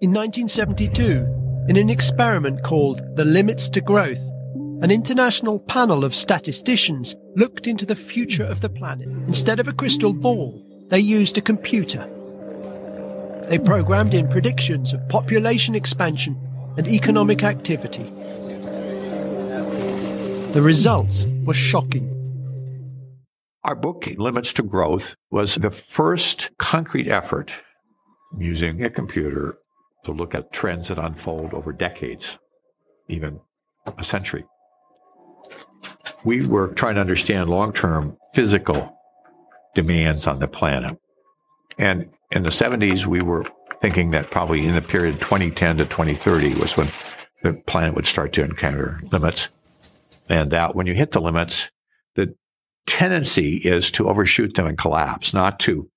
In 1972, in an experiment called The Limits to Growth, an international panel of statisticians looked into the future of the planet. Instead of a crystal ball, they used a computer. They programmed in predictions of population expansion and economic activity. The results were shocking. Our book, Limits to Growth, was the first concrete effort using a computer to look at trends that unfold over decades, even a century. We were trying to understand long term physical demands on the planet. And in the 70s, we were thinking that probably in the period 2010 to 2030 was when the planet would start to encounter limits. And that when you hit the limits, the tendency is to overshoot them and collapse, not to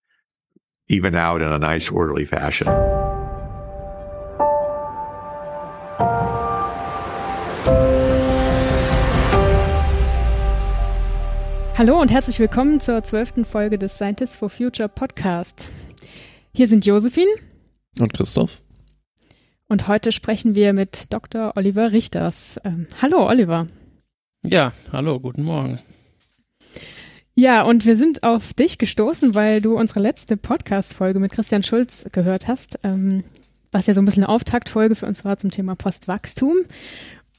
even out in a nice, orderly fashion. Hallo und herzlich willkommen zur zwölften Folge des Scientists for Future Podcast. Hier sind Josephine und Christoph. Und heute sprechen wir mit Dr. Oliver Richters. Ähm, hallo, Oliver. Ja, hallo, guten Morgen. Ja, und wir sind auf dich gestoßen, weil du unsere letzte Podcast-Folge mit Christian Schulz gehört hast, ähm, was ja so ein bisschen eine Auftaktfolge für uns war zum Thema Postwachstum.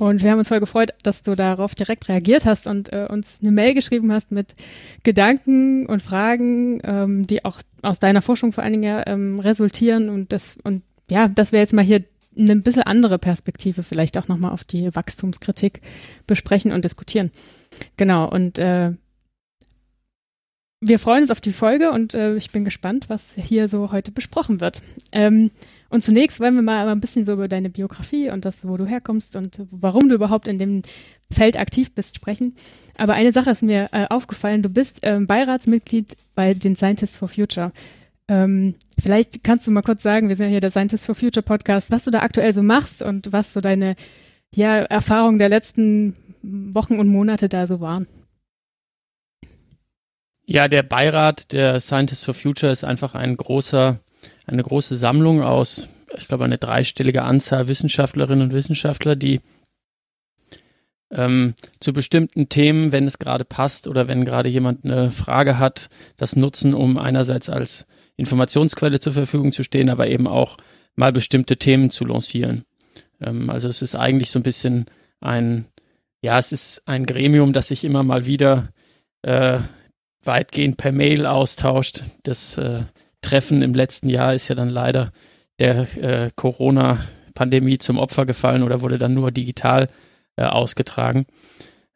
Und wir haben uns voll gefreut, dass du darauf direkt reagiert hast und äh, uns eine Mail geschrieben hast mit Gedanken und Fragen, ähm, die auch aus deiner Forschung vor allen Dingen ähm, resultieren und das und ja, dass wir jetzt mal hier eine ein bisschen andere Perspektive vielleicht auch nochmal auf die Wachstumskritik besprechen und diskutieren. Genau, und äh, wir freuen uns auf die Folge und äh, ich bin gespannt, was hier so heute besprochen wird. Ähm, und zunächst wollen wir mal ein bisschen so über deine Biografie und das, wo du herkommst und warum du überhaupt in dem Feld aktiv bist, sprechen. Aber eine Sache ist mir äh, aufgefallen. Du bist ähm, Beiratsmitglied bei den Scientists for Future. Ähm, vielleicht kannst du mal kurz sagen, wir sind ja hier der Scientists for Future Podcast, was du da aktuell so machst und was so deine ja, Erfahrungen der letzten Wochen und Monate da so waren. Ja, der Beirat der Scientists for Future ist einfach ein großer, eine große Sammlung aus, ich glaube, eine dreistellige Anzahl Wissenschaftlerinnen und Wissenschaftler, die ähm, zu bestimmten Themen, wenn es gerade passt oder wenn gerade jemand eine Frage hat, das nutzen, um einerseits als Informationsquelle zur Verfügung zu stehen, aber eben auch mal bestimmte Themen zu lancieren. Ähm, also es ist eigentlich so ein bisschen ein, ja, es ist ein Gremium, das sich immer mal wieder äh, weitgehend per Mail austauscht. Das äh, Treffen im letzten Jahr ist ja dann leider der äh, Corona-Pandemie zum Opfer gefallen oder wurde dann nur digital äh, ausgetragen.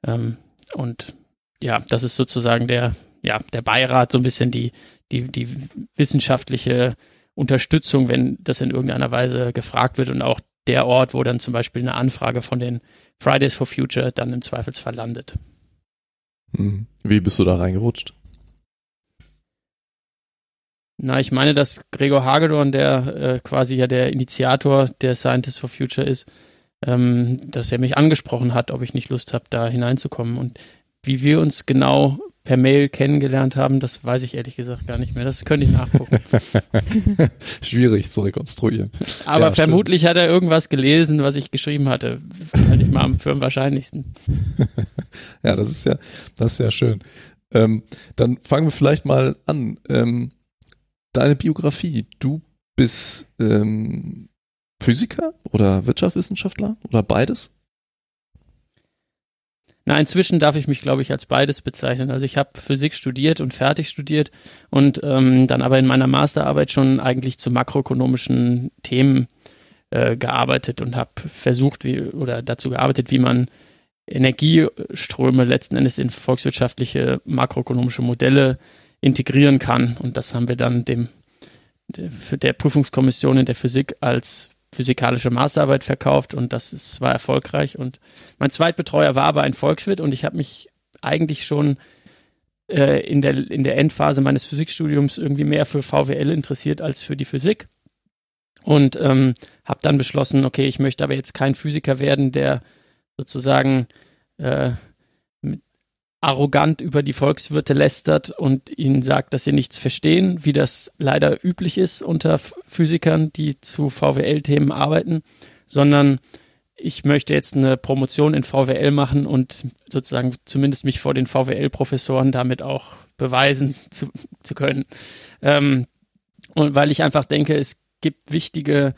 Ähm, und ja, das ist sozusagen der, ja, der Beirat, so ein bisschen die, die, die wissenschaftliche Unterstützung, wenn das in irgendeiner Weise gefragt wird und auch der Ort, wo dann zum Beispiel eine Anfrage von den Fridays for Future dann im Zweifelsfall landet. Hm. Wie bist du da reingerutscht? Na, ich meine, dass Gregor Hagedorn, der äh, quasi ja der Initiator der Scientists for Future ist, ähm, dass er mich angesprochen hat, ob ich nicht Lust habe, da hineinzukommen. Und wie wir uns genau per Mail kennengelernt haben, das weiß ich ehrlich gesagt gar nicht mehr. Das könnte ich nachgucken. Schwierig zu rekonstruieren. Aber ja, vermutlich stimmt. hat er irgendwas gelesen, was ich geschrieben hatte. Halte ich mal für am wahrscheinlichsten. ja, das ist ja, das ist ja schön. Ähm, dann fangen wir vielleicht mal an. Ähm, deine Biografie. Du bist ähm, Physiker oder Wirtschaftswissenschaftler oder beides? Na, inzwischen darf ich mich, glaube ich, als beides bezeichnen. Also ich habe Physik studiert und fertig studiert und ähm, dann aber in meiner Masterarbeit schon eigentlich zu makroökonomischen Themen äh, gearbeitet und habe versucht, wie oder dazu gearbeitet, wie man Energieströme letzten Endes in volkswirtschaftliche makroökonomische Modelle integrieren kann. Und das haben wir dann dem der, Prüfungskommission in der Physik als physikalische Masterarbeit verkauft und das ist, war erfolgreich. Und mein Zweitbetreuer war aber ein Volkswirt und ich habe mich eigentlich schon äh, in, der, in der Endphase meines Physikstudiums irgendwie mehr für VWL interessiert als für die Physik. Und ähm, habe dann beschlossen, okay, ich möchte aber jetzt kein Physiker werden, der sozusagen äh, arrogant über die Volkswirte lästert und ihnen sagt, dass sie nichts verstehen, wie das leider üblich ist unter Physikern, die zu VWL-Themen arbeiten, sondern ich möchte jetzt eine Promotion in VWL machen und sozusagen zumindest mich vor den VWL-Professoren damit auch beweisen zu, zu können. Ähm, und weil ich einfach denke, es gibt wichtige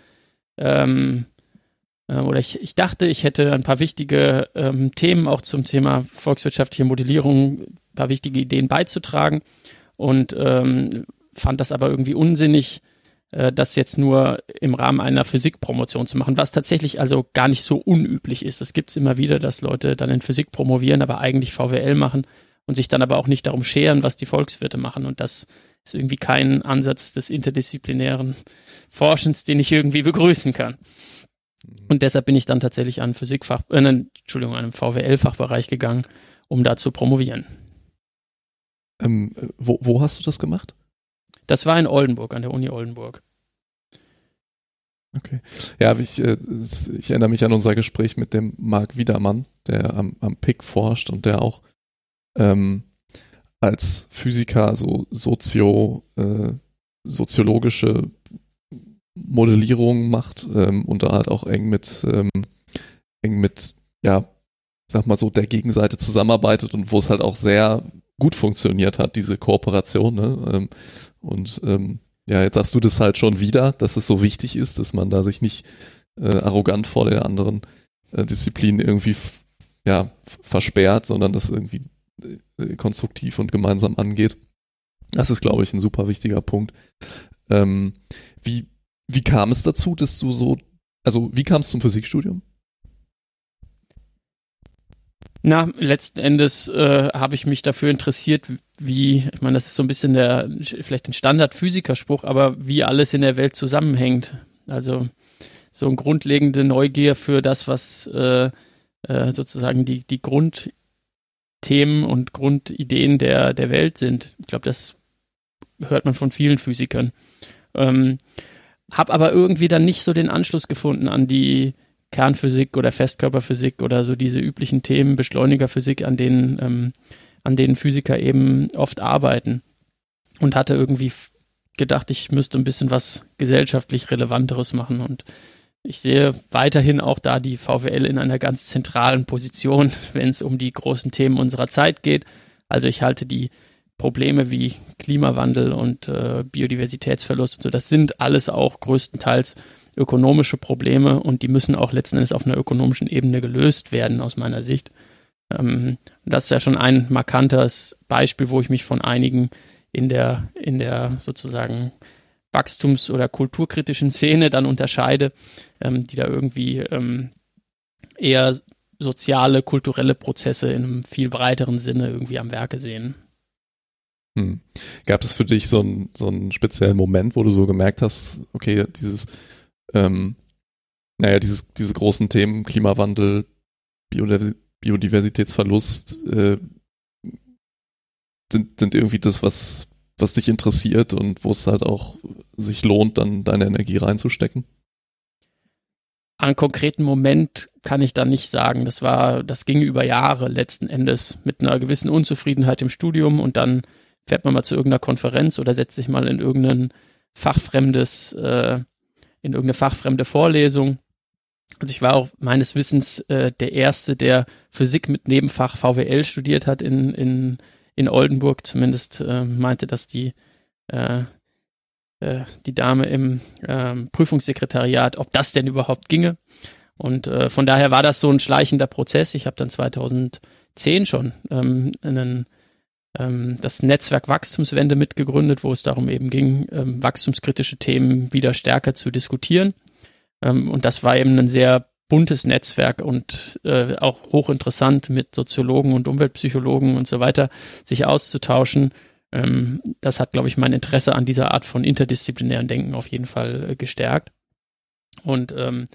ähm, äh, oder ich, ich dachte, ich hätte ein paar wichtige ähm, Themen auch zum Thema volkswirtschaftliche Modellierung, ein paar wichtige Ideen beizutragen und ähm, fand das aber irgendwie unsinnig, äh, das jetzt nur im Rahmen einer Physikpromotion zu machen, was tatsächlich also gar nicht so unüblich ist. Das gibt es immer wieder, dass Leute dann in Physik promovieren, aber eigentlich VWL machen und sich dann aber auch nicht darum scheren, was die Volkswirte machen. Und das ist irgendwie kein Ansatz des interdisziplinären Forschens, den ich irgendwie begrüßen kann. Und deshalb bin ich dann tatsächlich an Physikfach, äh, Entschuldigung, an einem VWL-Fachbereich gegangen, um da zu promovieren. Ähm, wo, wo hast du das gemacht? Das war in Oldenburg, an der Uni Oldenburg. Okay. Ja, ich, äh, ich erinnere mich an unser Gespräch mit dem Marc Wiedermann, der am, am PIC forscht und der auch ähm, als Physiker so sozio, äh, soziologische Modellierung macht ähm, und da halt auch eng mit, ähm, eng mit, ja, sag mal so, der Gegenseite zusammenarbeitet und wo es halt auch sehr gut funktioniert hat, diese Kooperation. Ne? Ähm, und ähm, ja, jetzt sagst du das halt schon wieder, dass es so wichtig ist, dass man da sich nicht äh, arrogant vor der anderen äh, Disziplin irgendwie ja, versperrt, sondern das irgendwie äh, konstruktiv und gemeinsam angeht. Das ist, glaube ich, ein super wichtiger Punkt. Ähm, wie, wie kam es dazu, dass du so, also wie kam es zum Physikstudium? Na, letzten Endes äh, habe ich mich dafür interessiert, wie, ich meine, das ist so ein bisschen der, vielleicht ein Standard-Physikerspruch, aber wie alles in der Welt zusammenhängt. Also so eine grundlegende Neugier für das, was äh, äh, sozusagen die, die Grundthemen und Grundideen der, der Welt sind. Ich glaube, das hört man von vielen Physikern. Ähm, hab aber irgendwie dann nicht so den Anschluss gefunden an die Kernphysik oder Festkörperphysik oder so diese üblichen Themen, Beschleunigerphysik, an denen, ähm, an denen Physiker eben oft arbeiten. Und hatte irgendwie gedacht, ich müsste ein bisschen was gesellschaftlich Relevanteres machen. Und ich sehe weiterhin auch da die VWL in einer ganz zentralen Position, wenn es um die großen Themen unserer Zeit geht. Also ich halte die Probleme wie Klimawandel und äh, Biodiversitätsverlust und so, das sind alles auch größtenteils ökonomische Probleme und die müssen auch letzten Endes auf einer ökonomischen Ebene gelöst werden, aus meiner Sicht. Ähm, das ist ja schon ein markantes Beispiel, wo ich mich von einigen in der, in der sozusagen wachstums- oder kulturkritischen Szene dann unterscheide, ähm, die da irgendwie ähm, eher soziale, kulturelle Prozesse in einem viel breiteren Sinne irgendwie am Werke sehen. Hm. Gab es für dich so, ein, so einen speziellen Moment, wo du so gemerkt hast, okay, dieses, ähm, naja, dieses, diese großen Themen, Klimawandel, Biodiversitätsverlust, äh, sind, sind irgendwie das, was, was dich interessiert und wo es halt auch sich lohnt, dann deine Energie reinzustecken? An konkreten Moment kann ich da nicht sagen. Das war, das ging über Jahre letzten Endes mit einer gewissen Unzufriedenheit im Studium und dann fährt man mal zu irgendeiner Konferenz oder setzt sich mal in irgendein fachfremdes, äh, in irgendeine fachfremde Vorlesung. Also ich war auch meines Wissens äh, der Erste, der Physik mit Nebenfach VWL studiert hat in, in, in Oldenburg. Zumindest äh, meinte das die, äh, äh, die Dame im äh, Prüfungssekretariat, ob das denn überhaupt ginge. Und äh, von daher war das so ein schleichender Prozess. Ich habe dann 2010 schon ähm, einen ähm, das Netzwerk Wachstumswende mitgegründet, wo es darum eben ging, ähm, wachstumskritische Themen wieder stärker zu diskutieren. Ähm, und das war eben ein sehr buntes Netzwerk und äh, auch hochinteressant mit Soziologen und Umweltpsychologen und so weiter sich auszutauschen. Ähm, das hat, glaube ich, mein Interesse an dieser Art von interdisziplinären Denken auf jeden Fall äh, gestärkt. Und ähm,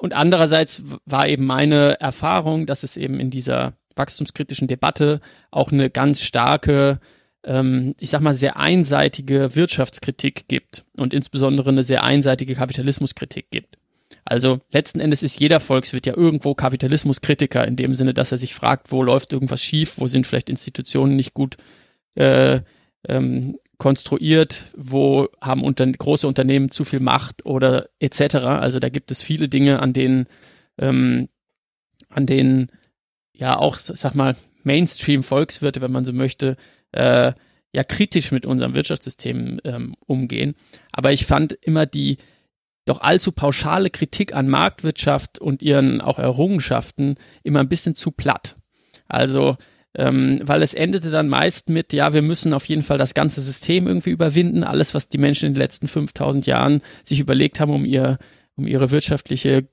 und andererseits war eben meine Erfahrung, dass es eben in dieser wachstumskritischen Debatte auch eine ganz starke, ähm, ich sag mal, sehr einseitige Wirtschaftskritik gibt und insbesondere eine sehr einseitige Kapitalismuskritik gibt. Also letzten Endes ist jeder Volkswirt ja irgendwo Kapitalismuskritiker in dem Sinne, dass er sich fragt, wo läuft irgendwas schief, wo sind vielleicht Institutionen nicht gut äh, ähm, konstruiert, wo haben unter, große Unternehmen zu viel Macht oder etc. Also da gibt es viele Dinge, an denen, ähm, an denen ja auch, sag mal, Mainstream-Volkswirte, wenn man so möchte, äh, ja kritisch mit unserem Wirtschaftssystem ähm, umgehen. Aber ich fand immer die doch allzu pauschale Kritik an Marktwirtschaft und ihren auch Errungenschaften immer ein bisschen zu platt. Also ähm, weil es endete dann meist mit, ja, wir müssen auf jeden Fall das ganze System irgendwie überwinden, alles, was die Menschen in den letzten 5000 Jahren sich überlegt haben, um ihr, um ihre wirtschaftliche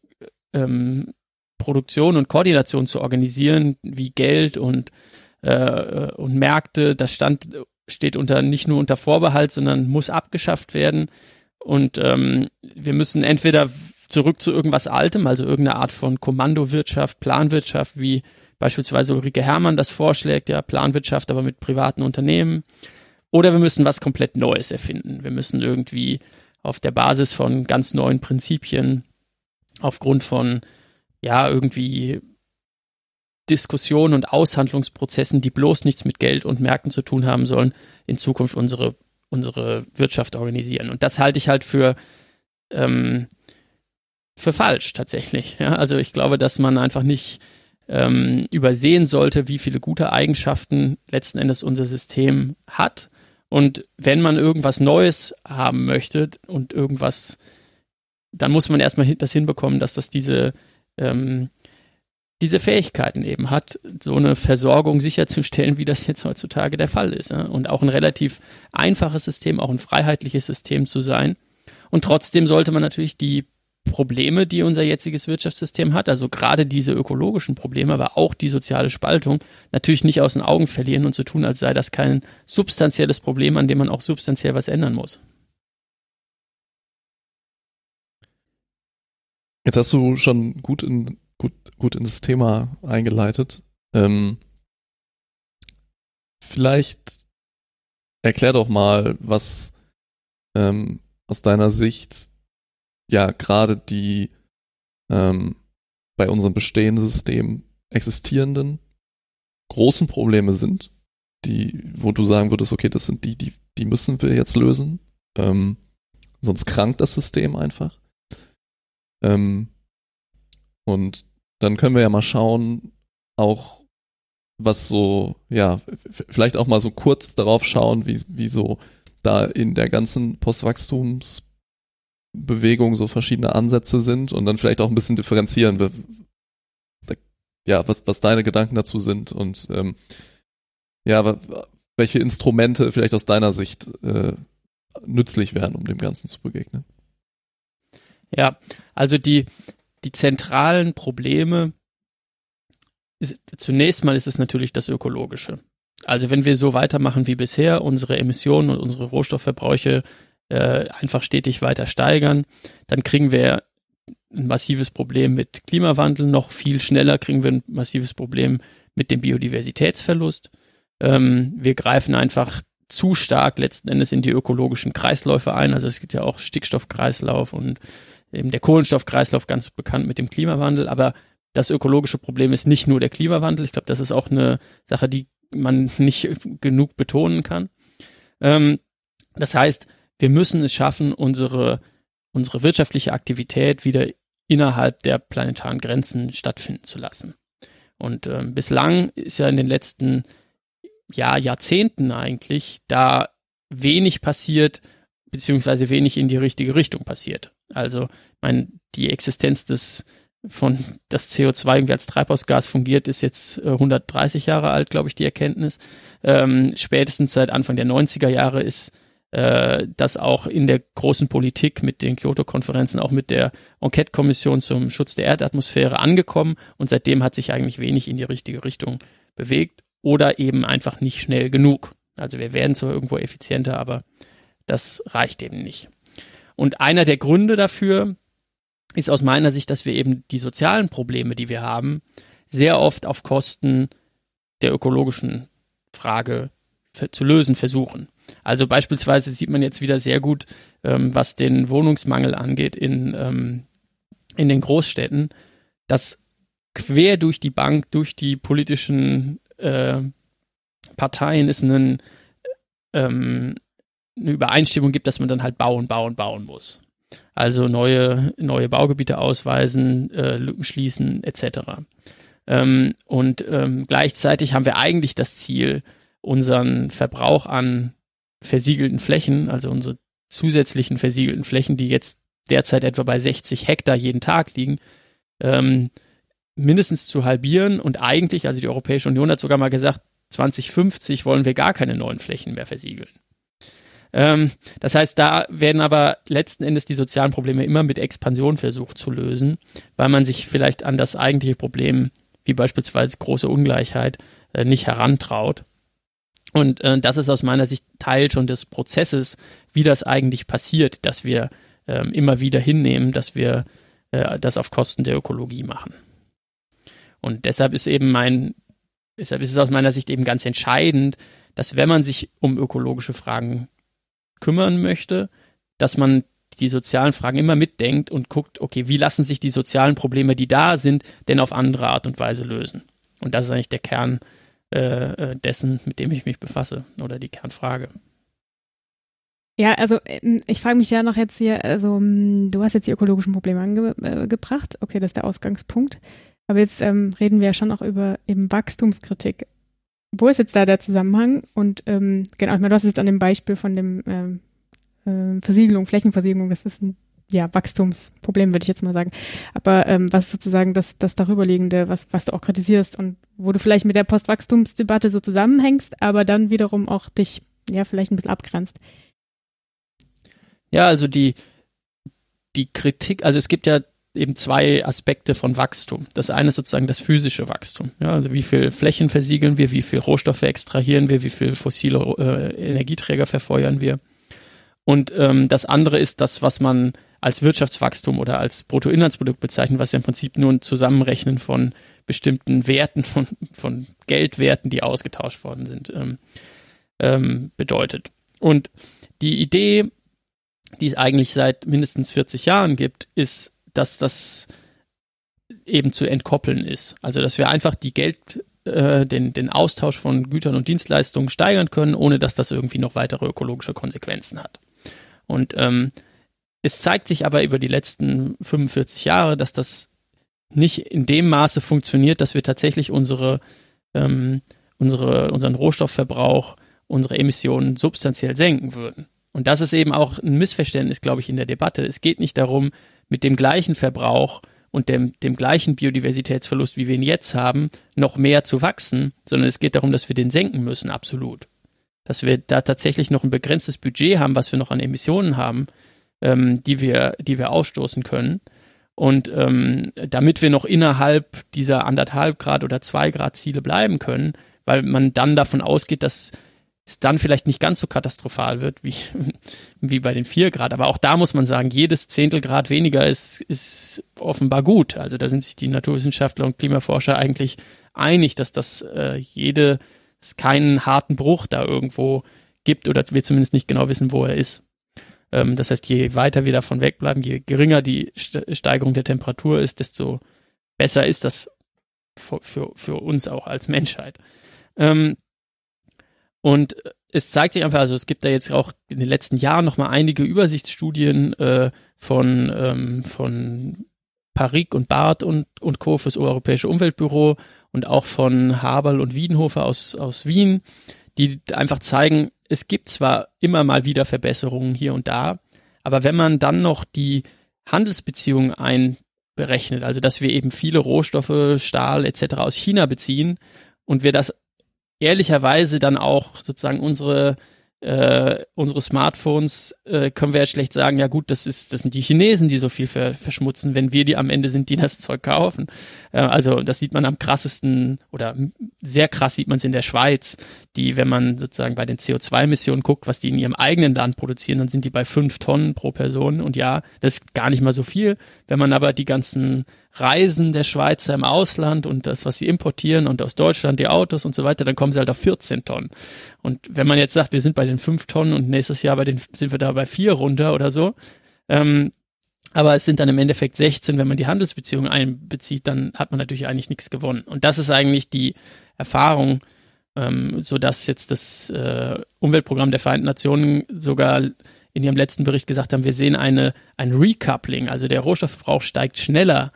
ähm, Produktion und Koordination zu organisieren, wie Geld und äh, und Märkte, das stand steht unter nicht nur unter Vorbehalt, sondern muss abgeschafft werden. Und ähm, wir müssen entweder zurück zu irgendwas Altem, also irgendeine Art von Kommandowirtschaft, Planwirtschaft, wie beispielsweise Ulrike Herrmann das vorschlägt, ja, Planwirtschaft, aber mit privaten Unternehmen. Oder wir müssen was komplett Neues erfinden. Wir müssen irgendwie auf der Basis von ganz neuen Prinzipien, aufgrund von, ja, irgendwie Diskussionen und Aushandlungsprozessen, die bloß nichts mit Geld und Märkten zu tun haben sollen, in Zukunft unsere, unsere Wirtschaft organisieren. Und das halte ich halt für, ähm, für falsch tatsächlich. Ja? Also ich glaube, dass man einfach nicht ähm, übersehen sollte, wie viele gute Eigenschaften letzten Endes unser System hat. Und wenn man irgendwas Neues haben möchte und irgendwas, dann muss man erstmal das hinbekommen, dass das diese ähm, diese Fähigkeiten eben hat, so eine Versorgung sicherzustellen, wie das jetzt heutzutage der Fall ist. Und auch ein relativ einfaches System, auch ein freiheitliches System zu sein. Und trotzdem sollte man natürlich die Probleme, die unser jetziges Wirtschaftssystem hat, also gerade diese ökologischen Probleme, aber auch die soziale Spaltung, natürlich nicht aus den Augen verlieren und so tun, als sei das kein substanzielles Problem, an dem man auch substanziell was ändern muss. Jetzt hast du schon gut in gut, gut in das Thema eingeleitet. Ähm, vielleicht erklär doch mal, was ähm, aus deiner Sicht ja gerade die ähm, bei unserem bestehenden System existierenden großen Probleme sind, die, wo du sagen würdest, okay, das sind die, die, die müssen wir jetzt lösen. Ähm, sonst krankt das System einfach. Ähm, und dann können wir ja mal schauen, auch was so, ja, vielleicht auch mal so kurz darauf schauen, wie, wie so da in der ganzen Postwachstumsbewegung so verschiedene Ansätze sind und dann vielleicht auch ein bisschen differenzieren, ja, was, was deine Gedanken dazu sind und ähm, ja, welche Instrumente vielleicht aus deiner Sicht äh, nützlich wären, um dem Ganzen zu begegnen. Ja, also die, die zentralen Probleme, ist, zunächst mal ist es natürlich das Ökologische. Also wenn wir so weitermachen wie bisher, unsere Emissionen und unsere Rohstoffverbräuche äh, einfach stetig weiter steigern, dann kriegen wir ein massives Problem mit Klimawandel, noch viel schneller kriegen wir ein massives Problem mit dem Biodiversitätsverlust. Ähm, wir greifen einfach zu stark letzten Endes in die ökologischen Kreisläufe ein. Also es gibt ja auch Stickstoffkreislauf und eben der Kohlenstoffkreislauf ganz bekannt mit dem Klimawandel, aber das ökologische Problem ist nicht nur der Klimawandel. Ich glaube, das ist auch eine Sache, die man nicht genug betonen kann. Ähm, das heißt, wir müssen es schaffen, unsere, unsere wirtschaftliche Aktivität wieder innerhalb der planetaren Grenzen stattfinden zu lassen. Und ähm, bislang ist ja in den letzten ja, Jahrzehnten eigentlich da wenig passiert, beziehungsweise wenig in die richtige Richtung passiert. Also, mein, die Existenz des von das CO2 irgendwie als Treibhausgas fungiert, ist jetzt äh, 130 Jahre alt, glaube ich, die Erkenntnis. Ähm, spätestens seit Anfang der 90er Jahre ist äh, das auch in der großen Politik mit den Kyoto-Konferenzen, auch mit der Enquete-Kommission zum Schutz der Erdatmosphäre angekommen und seitdem hat sich eigentlich wenig in die richtige Richtung bewegt oder eben einfach nicht schnell genug. Also wir werden zwar irgendwo effizienter, aber das reicht eben nicht. Und einer der Gründe dafür ist aus meiner Sicht, dass wir eben die sozialen Probleme, die wir haben, sehr oft auf Kosten der ökologischen Frage zu lösen versuchen. Also beispielsweise sieht man jetzt wieder sehr gut, ähm, was den Wohnungsmangel angeht in, ähm, in den Großstädten, dass quer durch die Bank, durch die politischen äh, Parteien es einen, ähm, eine Übereinstimmung gibt, dass man dann halt bauen, bauen, bauen muss. Also neue, neue Baugebiete ausweisen, äh, Lücken schließen, etc. Ähm, und ähm, gleichzeitig haben wir eigentlich das Ziel, unseren Verbrauch an versiegelten Flächen, also unsere zusätzlichen versiegelten Flächen, die jetzt derzeit etwa bei 60 Hektar jeden Tag liegen, ähm, mindestens zu halbieren. Und eigentlich, also die Europäische Union hat sogar mal gesagt, 2050 wollen wir gar keine neuen Flächen mehr versiegeln. Ähm, das heißt, da werden aber letzten Endes die sozialen Probleme immer mit Expansion versucht zu lösen, weil man sich vielleicht an das eigentliche Problem, wie beispielsweise große Ungleichheit, äh, nicht herantraut. Und äh, das ist aus meiner Sicht Teil schon des Prozesses, wie das eigentlich passiert, dass wir äh, immer wieder hinnehmen, dass wir äh, das auf Kosten der Ökologie machen. Und deshalb ist eben mein, deshalb ist es aus meiner Sicht eben ganz entscheidend, dass wenn man sich um ökologische Fragen kümmern möchte, dass man die sozialen Fragen immer mitdenkt und guckt, okay, wie lassen sich die sozialen Probleme, die da sind, denn auf andere Art und Weise lösen? Und das ist eigentlich der Kern äh, äh dessen, mit dem ich mich befasse oder die Kernfrage. Ja, also ähm, ich frage mich ja noch jetzt hier, also ähm, du hast jetzt die ökologischen Probleme angebracht, äh, okay, das ist der Ausgangspunkt. Aber jetzt ähm, reden wir ja schon auch über eben Wachstumskritik. Wo ist jetzt da der Zusammenhang? Und ähm, genau, ich meine, du hast jetzt an dem Beispiel von dem ähm, äh, Versiegelung, Flächenversiegelung, das ist ein ja, Wachstumsproblem, würde ich jetzt mal sagen. Aber ähm, was sozusagen das, das darüberliegende, was, was du auch kritisierst und wo du vielleicht mit der Postwachstumsdebatte so zusammenhängst, aber dann wiederum auch dich ja vielleicht ein bisschen abgrenzt? Ja, also die, die Kritik, also es gibt ja eben zwei Aspekte von Wachstum. Das eine ist sozusagen das physische Wachstum. Ja, also wie viel Flächen versiegeln wir, wie viel Rohstoffe extrahieren wir, wie viel fossile äh, Energieträger verfeuern wir. Und ähm, das andere ist das, was man als Wirtschaftswachstum oder als Bruttoinlandsprodukt bezeichnet, was ja im Prinzip nur ein Zusammenrechnen von bestimmten Werten, von, von Geldwerten, die ausgetauscht worden sind, ähm, ähm, bedeutet. Und die Idee, die es eigentlich seit mindestens 40 Jahren gibt, ist dass das eben zu entkoppeln ist. Also dass wir einfach die Geld, äh, den, den Austausch von Gütern und Dienstleistungen steigern können, ohne dass das irgendwie noch weitere ökologische Konsequenzen hat. Und ähm, es zeigt sich aber über die letzten 45 Jahre, dass das nicht in dem Maße funktioniert, dass wir tatsächlich unsere, ähm, unsere, unseren Rohstoffverbrauch, unsere Emissionen substanziell senken würden. Und das ist eben auch ein Missverständnis, glaube ich, in der Debatte. Es geht nicht darum, mit dem gleichen Verbrauch und dem, dem gleichen Biodiversitätsverlust, wie wir ihn jetzt haben, noch mehr zu wachsen, sondern es geht darum, dass wir den senken müssen, absolut. Dass wir da tatsächlich noch ein begrenztes Budget haben, was wir noch an Emissionen haben, ähm, die, wir, die wir ausstoßen können. Und ähm, damit wir noch innerhalb dieser anderthalb Grad oder zwei Grad Ziele bleiben können, weil man dann davon ausgeht, dass es dann vielleicht nicht ganz so katastrophal wird wie, wie bei den vier Grad. Aber auch da muss man sagen, jedes Zehntelgrad weniger ist, ist offenbar gut. Also da sind sich die Naturwissenschaftler und Klimaforscher eigentlich einig, dass das äh, jede, es keinen harten Bruch da irgendwo gibt oder wir zumindest nicht genau wissen, wo er ist. Ähm, das heißt, je weiter wir davon wegbleiben, je geringer die Steigerung der Temperatur ist, desto besser ist das für, für, für uns auch als Menschheit. Ähm, und es zeigt sich einfach, also es gibt da jetzt auch in den letzten Jahren nochmal einige Übersichtsstudien äh, von, ähm, von Parik und Barth und, und Co. fürs Europäische Umweltbüro und auch von Haberl und Wiedenhofer aus, aus Wien, die einfach zeigen, es gibt zwar immer mal wieder Verbesserungen hier und da, aber wenn man dann noch die Handelsbeziehungen einberechnet, also dass wir eben viele Rohstoffe, Stahl etc. aus China beziehen und wir das ehrlicherweise dann auch sozusagen unsere äh, unsere Smartphones äh, können wir ja schlecht sagen, ja gut, das ist, das sind die Chinesen, die so viel ver verschmutzen, wenn wir die am Ende sind, die das Zeug kaufen. Äh, also das sieht man am krassesten oder sehr krass sieht man es in der Schweiz, die, wenn man sozusagen bei den CO2-Emissionen guckt, was die in ihrem eigenen Land produzieren, dann sind die bei fünf Tonnen pro Person. Und ja, das ist gar nicht mal so viel. Wenn man aber die ganzen Reisen der Schweizer im Ausland und das, was sie importieren und aus Deutschland die Autos und so weiter, dann kommen sie halt auf 14 Tonnen. Und wenn man jetzt sagt, wir sind bei den 5 Tonnen und nächstes Jahr bei den, sind wir da bei 4 runter oder so, ähm, Aber es sind dann im Endeffekt 16, wenn man die Handelsbeziehungen einbezieht, dann hat man natürlich eigentlich nichts gewonnen. Und das ist eigentlich die Erfahrung, ähm, so dass jetzt das äh, Umweltprogramm der Vereinten Nationen sogar in ihrem letzten Bericht gesagt haben, wir sehen eine, ein Recoupling, also der Rohstoffverbrauch steigt schneller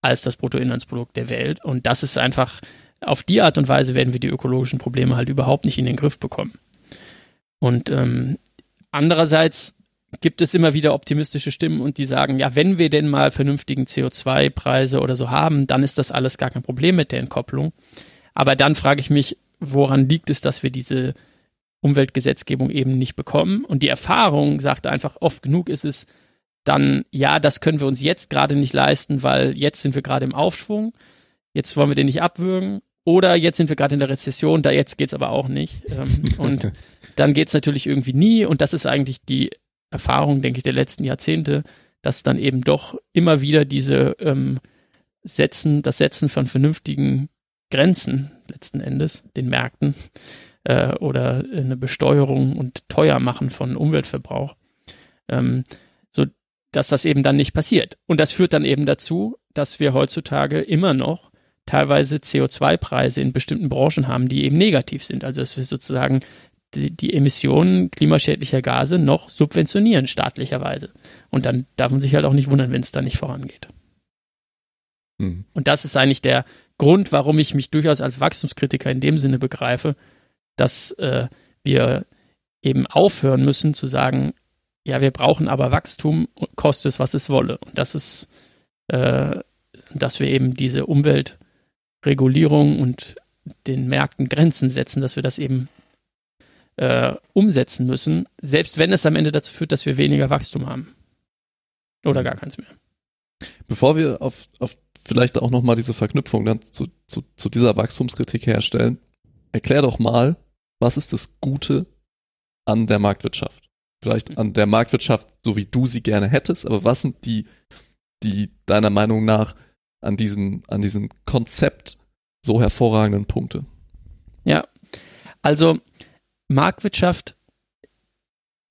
als das Bruttoinlandsprodukt der Welt. Und das ist einfach, auf die Art und Weise werden wir die ökologischen Probleme halt überhaupt nicht in den Griff bekommen. Und ähm, andererseits gibt es immer wieder optimistische Stimmen und die sagen, ja, wenn wir denn mal vernünftigen CO2-Preise oder so haben, dann ist das alles gar kein Problem mit der Entkopplung. Aber dann frage ich mich, woran liegt es, dass wir diese Umweltgesetzgebung eben nicht bekommen? Und die Erfahrung sagt einfach, oft genug ist es dann, ja, das können wir uns jetzt gerade nicht leisten, weil jetzt sind wir gerade im Aufschwung, jetzt wollen wir den nicht abwürgen. Oder jetzt sind wir gerade in der Rezession, da jetzt geht es aber auch nicht. Ähm, und dann geht es natürlich irgendwie nie. Und das ist eigentlich die Erfahrung, denke ich, der letzten Jahrzehnte, dass dann eben doch immer wieder diese ähm, Setzen, das Setzen von vernünftigen Grenzen letzten Endes, den Märkten äh, oder eine Besteuerung und teuer machen von Umweltverbrauch, ähm, dass das eben dann nicht passiert. Und das führt dann eben dazu, dass wir heutzutage immer noch teilweise CO2-Preise in bestimmten Branchen haben, die eben negativ sind. Also dass wir sozusagen die, die Emissionen klimaschädlicher Gase noch subventionieren staatlicherweise. Und dann darf man sich halt auch nicht wundern, wenn es da nicht vorangeht. Mhm. Und das ist eigentlich der Grund, warum ich mich durchaus als Wachstumskritiker in dem Sinne begreife, dass äh, wir eben aufhören müssen zu sagen, ja, wir brauchen aber Wachstum, kostet es, was es wolle. Und das ist, äh, dass wir eben diese Umweltregulierung und den Märkten Grenzen setzen, dass wir das eben äh, umsetzen müssen, selbst wenn es am Ende dazu führt, dass wir weniger Wachstum haben. Oder gar keins mehr. Bevor wir auf, auf vielleicht auch nochmal diese Verknüpfung dann zu, zu, zu dieser Wachstumskritik herstellen, erklär doch mal, was ist das Gute an der Marktwirtschaft? Vielleicht an der Marktwirtschaft, so wie du sie gerne hättest, aber was sind die, die deiner Meinung nach an diesem, an diesem Konzept so hervorragenden Punkte? Ja, also Marktwirtschaft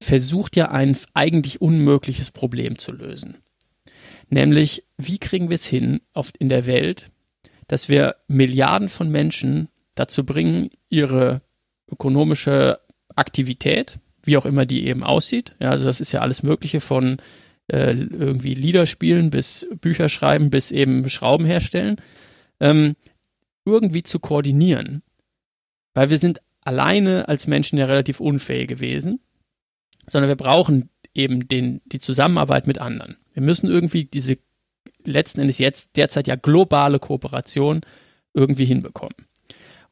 versucht ja ein eigentlich unmögliches Problem zu lösen. Nämlich, wie kriegen wir es hin auf, in der Welt, dass wir Milliarden von Menschen dazu bringen, ihre ökonomische Aktivität, wie auch immer die eben aussieht, ja, also das ist ja alles Mögliche von äh, irgendwie Lieder spielen bis Bücher schreiben bis eben Schrauben herstellen, ähm, irgendwie zu koordinieren. Weil wir sind alleine als Menschen ja relativ unfähig gewesen, sondern wir brauchen eben den, die Zusammenarbeit mit anderen. Wir müssen irgendwie diese letzten Endes jetzt derzeit ja globale Kooperation irgendwie hinbekommen.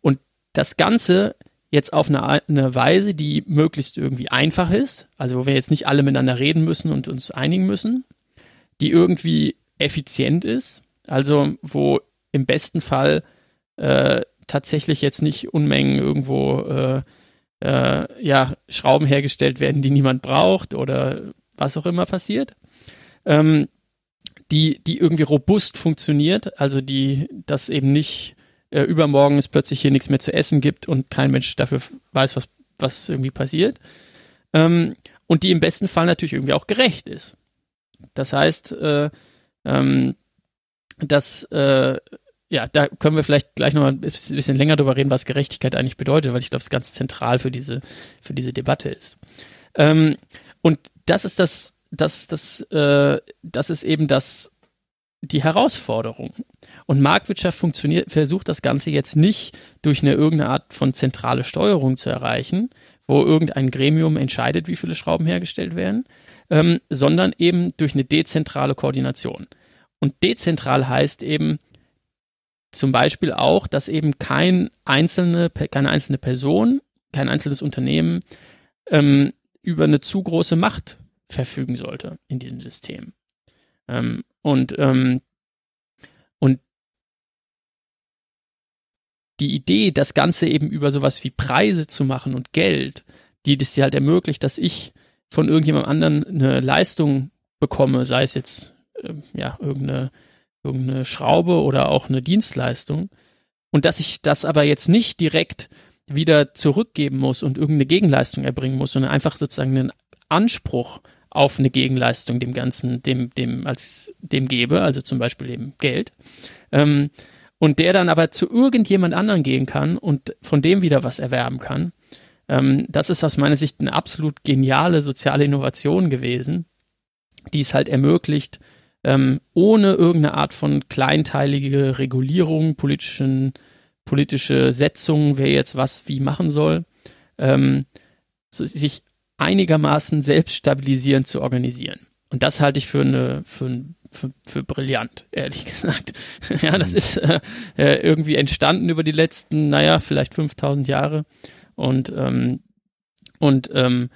Und das Ganze jetzt auf eine, eine Weise, die möglichst irgendwie einfach ist, also wo wir jetzt nicht alle miteinander reden müssen und uns einigen müssen, die irgendwie effizient ist, also wo im besten Fall äh, tatsächlich jetzt nicht Unmengen irgendwo äh, äh, ja, Schrauben hergestellt werden, die niemand braucht oder was auch immer passiert. Ähm, die, die irgendwie robust funktioniert, also die, dass eben nicht äh, übermorgen es plötzlich hier nichts mehr zu essen gibt und kein Mensch dafür weiß, was, was irgendwie passiert. Ähm, und die im besten Fall natürlich irgendwie auch gerecht ist. Das heißt, äh, ähm, dass äh, ja, da können wir vielleicht gleich nochmal ein bisschen länger drüber reden, was Gerechtigkeit eigentlich bedeutet, weil ich glaube, es ganz zentral für diese, für diese Debatte ist. Ähm, und das ist das, das, das, äh, das ist eben das, die Herausforderung. Und Marktwirtschaft funktioniert, versucht das Ganze jetzt nicht durch eine irgendeine Art von zentrale Steuerung zu erreichen, wo irgendein Gremium entscheidet, wie viele Schrauben hergestellt werden, ähm, sondern eben durch eine dezentrale Koordination. Und dezentral heißt eben, zum Beispiel auch, dass eben kein einzelne, keine einzelne Person, kein einzelnes Unternehmen ähm, über eine zu große Macht verfügen sollte in diesem System. Ähm, und, ähm, und die Idee, das Ganze eben über sowas wie Preise zu machen und Geld, die das dir halt ermöglicht, dass ich von irgendjemand anderen eine Leistung bekomme, sei es jetzt äh, ja irgendeine irgendeine Schraube oder auch eine Dienstleistung. Und dass ich das aber jetzt nicht direkt wieder zurückgeben muss und irgendeine Gegenleistung erbringen muss, sondern einfach sozusagen einen Anspruch auf eine Gegenleistung dem Ganzen, dem, dem, als dem gebe, also zum Beispiel eben Geld. Ähm, und der dann aber zu irgendjemand anderen gehen kann und von dem wieder was erwerben kann. Ähm, das ist aus meiner Sicht eine absolut geniale soziale Innovation gewesen, die es halt ermöglicht, ähm, ohne irgendeine Art von kleinteilige Regulierung, politischen, politische Setzung, wer jetzt was wie machen soll, ähm, sich einigermaßen selbst stabilisierend zu organisieren. Und das halte ich für eine, für, für, für brillant, ehrlich gesagt. ja, das mhm. ist äh, äh, irgendwie entstanden über die letzten, naja, vielleicht 5000 Jahre. Und, ähm, und ähm,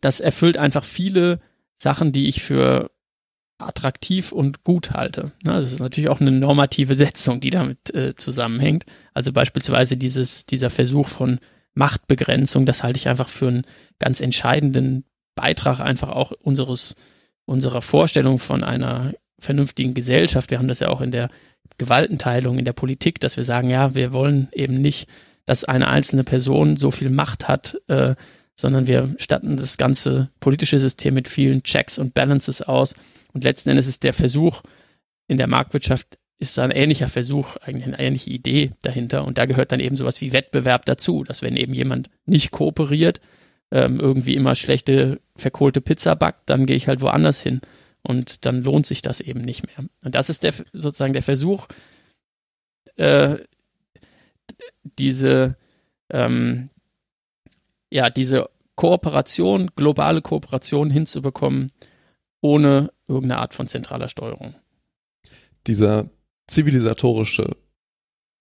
das erfüllt einfach viele Sachen, die ich für attraktiv und gut halte. Das ist natürlich auch eine normative Setzung, die damit äh, zusammenhängt. Also beispielsweise dieses, dieser Versuch von Machtbegrenzung, das halte ich einfach für einen ganz entscheidenden Beitrag einfach auch unseres, unserer Vorstellung von einer vernünftigen Gesellschaft. Wir haben das ja auch in der Gewaltenteilung, in der Politik, dass wir sagen, ja, wir wollen eben nicht, dass eine einzelne Person so viel Macht hat, äh, sondern wir statten das ganze politische System mit vielen Checks und Balances aus. Und letzten Endes ist der Versuch in der Marktwirtschaft ist da ein ähnlicher Versuch, eigentlich eine ähnliche Idee dahinter. Und da gehört dann eben sowas wie Wettbewerb dazu, dass wenn eben jemand nicht kooperiert, ähm, irgendwie immer schlechte, verkohlte Pizza backt, dann gehe ich halt woanders hin. Und dann lohnt sich das eben nicht mehr. Und das ist der, sozusagen der Versuch, äh, diese, ähm, ja, diese Kooperation, globale Kooperation hinzubekommen, ohne irgendeine Art von zentraler Steuerung. Dieser zivilisatorische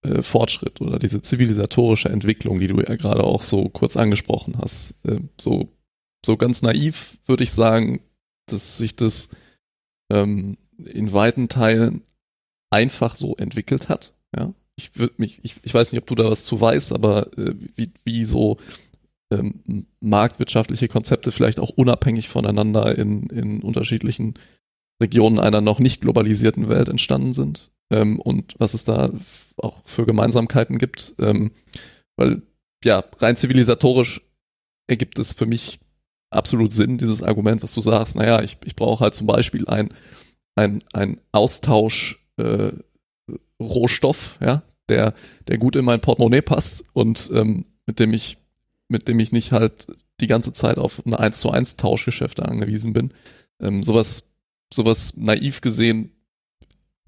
äh, Fortschritt oder diese zivilisatorische Entwicklung, die du ja gerade auch so kurz angesprochen hast, äh, so, so ganz naiv würde ich sagen, dass sich das ähm, in weiten Teilen einfach so entwickelt hat. Ja? Ich mich, ich, ich weiß nicht, ob du da was zu weißt, aber äh, wie, wie so ähm, marktwirtschaftliche Konzepte vielleicht auch unabhängig voneinander in, in unterschiedlichen Regionen einer noch nicht globalisierten Welt entstanden sind ähm, und was es da auch für Gemeinsamkeiten gibt. Ähm, weil ja, rein zivilisatorisch ergibt es für mich absolut Sinn, dieses Argument, was du sagst. Naja, ich, ich brauche halt zum Beispiel ein, ein, ein Austausch äh, ja, der, der gut in mein Portemonnaie passt und ähm, mit dem ich, mit dem ich nicht halt die ganze Zeit auf eine 1 zu 1 Tauschgeschäfte angewiesen bin. Ähm, sowas, sowas naiv gesehen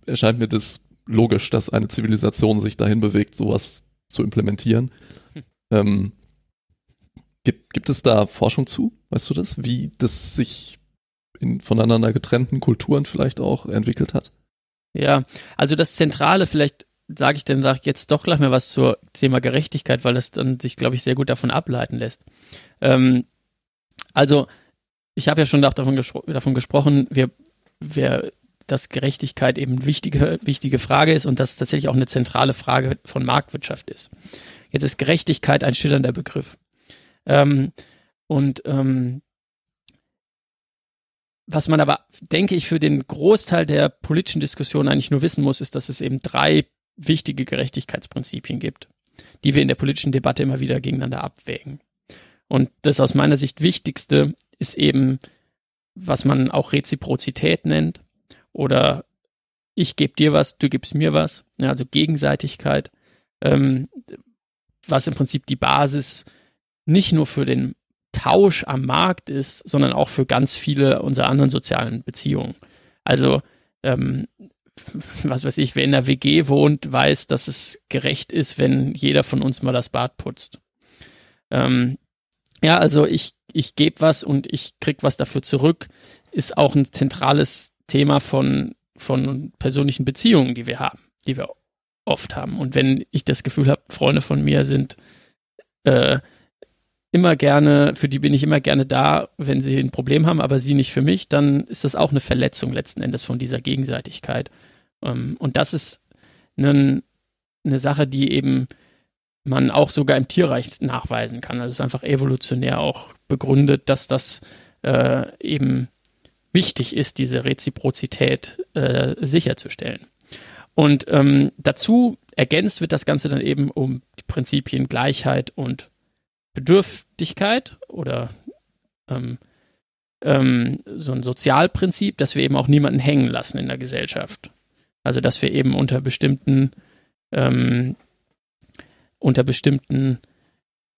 erscheint mir das logisch, dass eine Zivilisation sich dahin bewegt, sowas zu implementieren. Hm. Ähm, gibt, gibt es da Forschung zu? Weißt du das? Wie das sich in voneinander getrennten Kulturen vielleicht auch entwickelt hat? Ja, also das Zentrale, vielleicht sage ich dann sag jetzt doch gleich mal was zur Thema Gerechtigkeit, weil das dann sich, glaube ich, sehr gut davon ableiten lässt. Ähm, also, ich habe ja schon davon, gespro davon gesprochen, wir, wir dass Gerechtigkeit eben wichtige, wichtige Frage ist und dass tatsächlich auch eine zentrale Frage von Marktwirtschaft ist. Jetzt ist Gerechtigkeit ein schillernder Begriff. Ähm, und ähm, was man aber, denke ich, für den Großteil der politischen Diskussion eigentlich nur wissen muss, ist, dass es eben drei wichtige Gerechtigkeitsprinzipien gibt, die wir in der politischen Debatte immer wieder gegeneinander abwägen. Und das aus meiner Sicht Wichtigste ist eben, was man auch Reziprozität nennt oder ich gebe dir was, du gibst mir was, ja, also Gegenseitigkeit, ähm, was im Prinzip die Basis nicht nur für den Tausch am Markt ist, sondern auch für ganz viele unserer anderen sozialen Beziehungen. Also, ähm, was weiß ich, wer in der WG wohnt, weiß, dass es gerecht ist, wenn jeder von uns mal das Bad putzt. Ähm, ja, also ich, ich gebe was und ich krieg was dafür zurück, ist auch ein zentrales Thema von, von persönlichen Beziehungen, die wir haben, die wir oft haben. Und wenn ich das Gefühl habe, Freunde von mir sind äh, immer gerne, für die bin ich immer gerne da, wenn sie ein Problem haben, aber sie nicht für mich, dann ist das auch eine Verletzung letzten Endes von dieser Gegenseitigkeit. Ähm, und das ist eine, eine Sache, die eben man auch sogar im Tierreich nachweisen kann. Also es ist einfach evolutionär auch begründet, dass das äh, eben wichtig ist, diese Reziprozität äh, sicherzustellen. Und ähm, dazu ergänzt wird das Ganze dann eben um die Prinzipien Gleichheit und Bedürftigkeit oder ähm, ähm, so ein Sozialprinzip, dass wir eben auch niemanden hängen lassen in der Gesellschaft. Also dass wir eben unter bestimmten ähm, unter bestimmten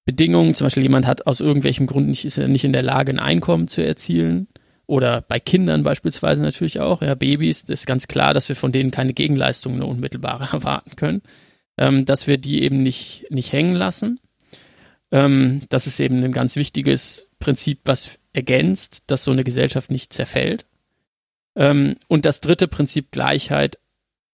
Bedingungen, zum Beispiel jemand hat aus irgendwelchem Grund nicht, ist er nicht in der Lage, ein Einkommen zu erzielen. Oder bei Kindern beispielsweise natürlich auch, ja, Babys, ist ganz klar, dass wir von denen keine Gegenleistung eine unmittelbare erwarten können, ähm, dass wir die eben nicht, nicht hängen lassen. Ähm, das ist eben ein ganz wichtiges Prinzip, was ergänzt, dass so eine Gesellschaft nicht zerfällt. Ähm, und das dritte Prinzip Gleichheit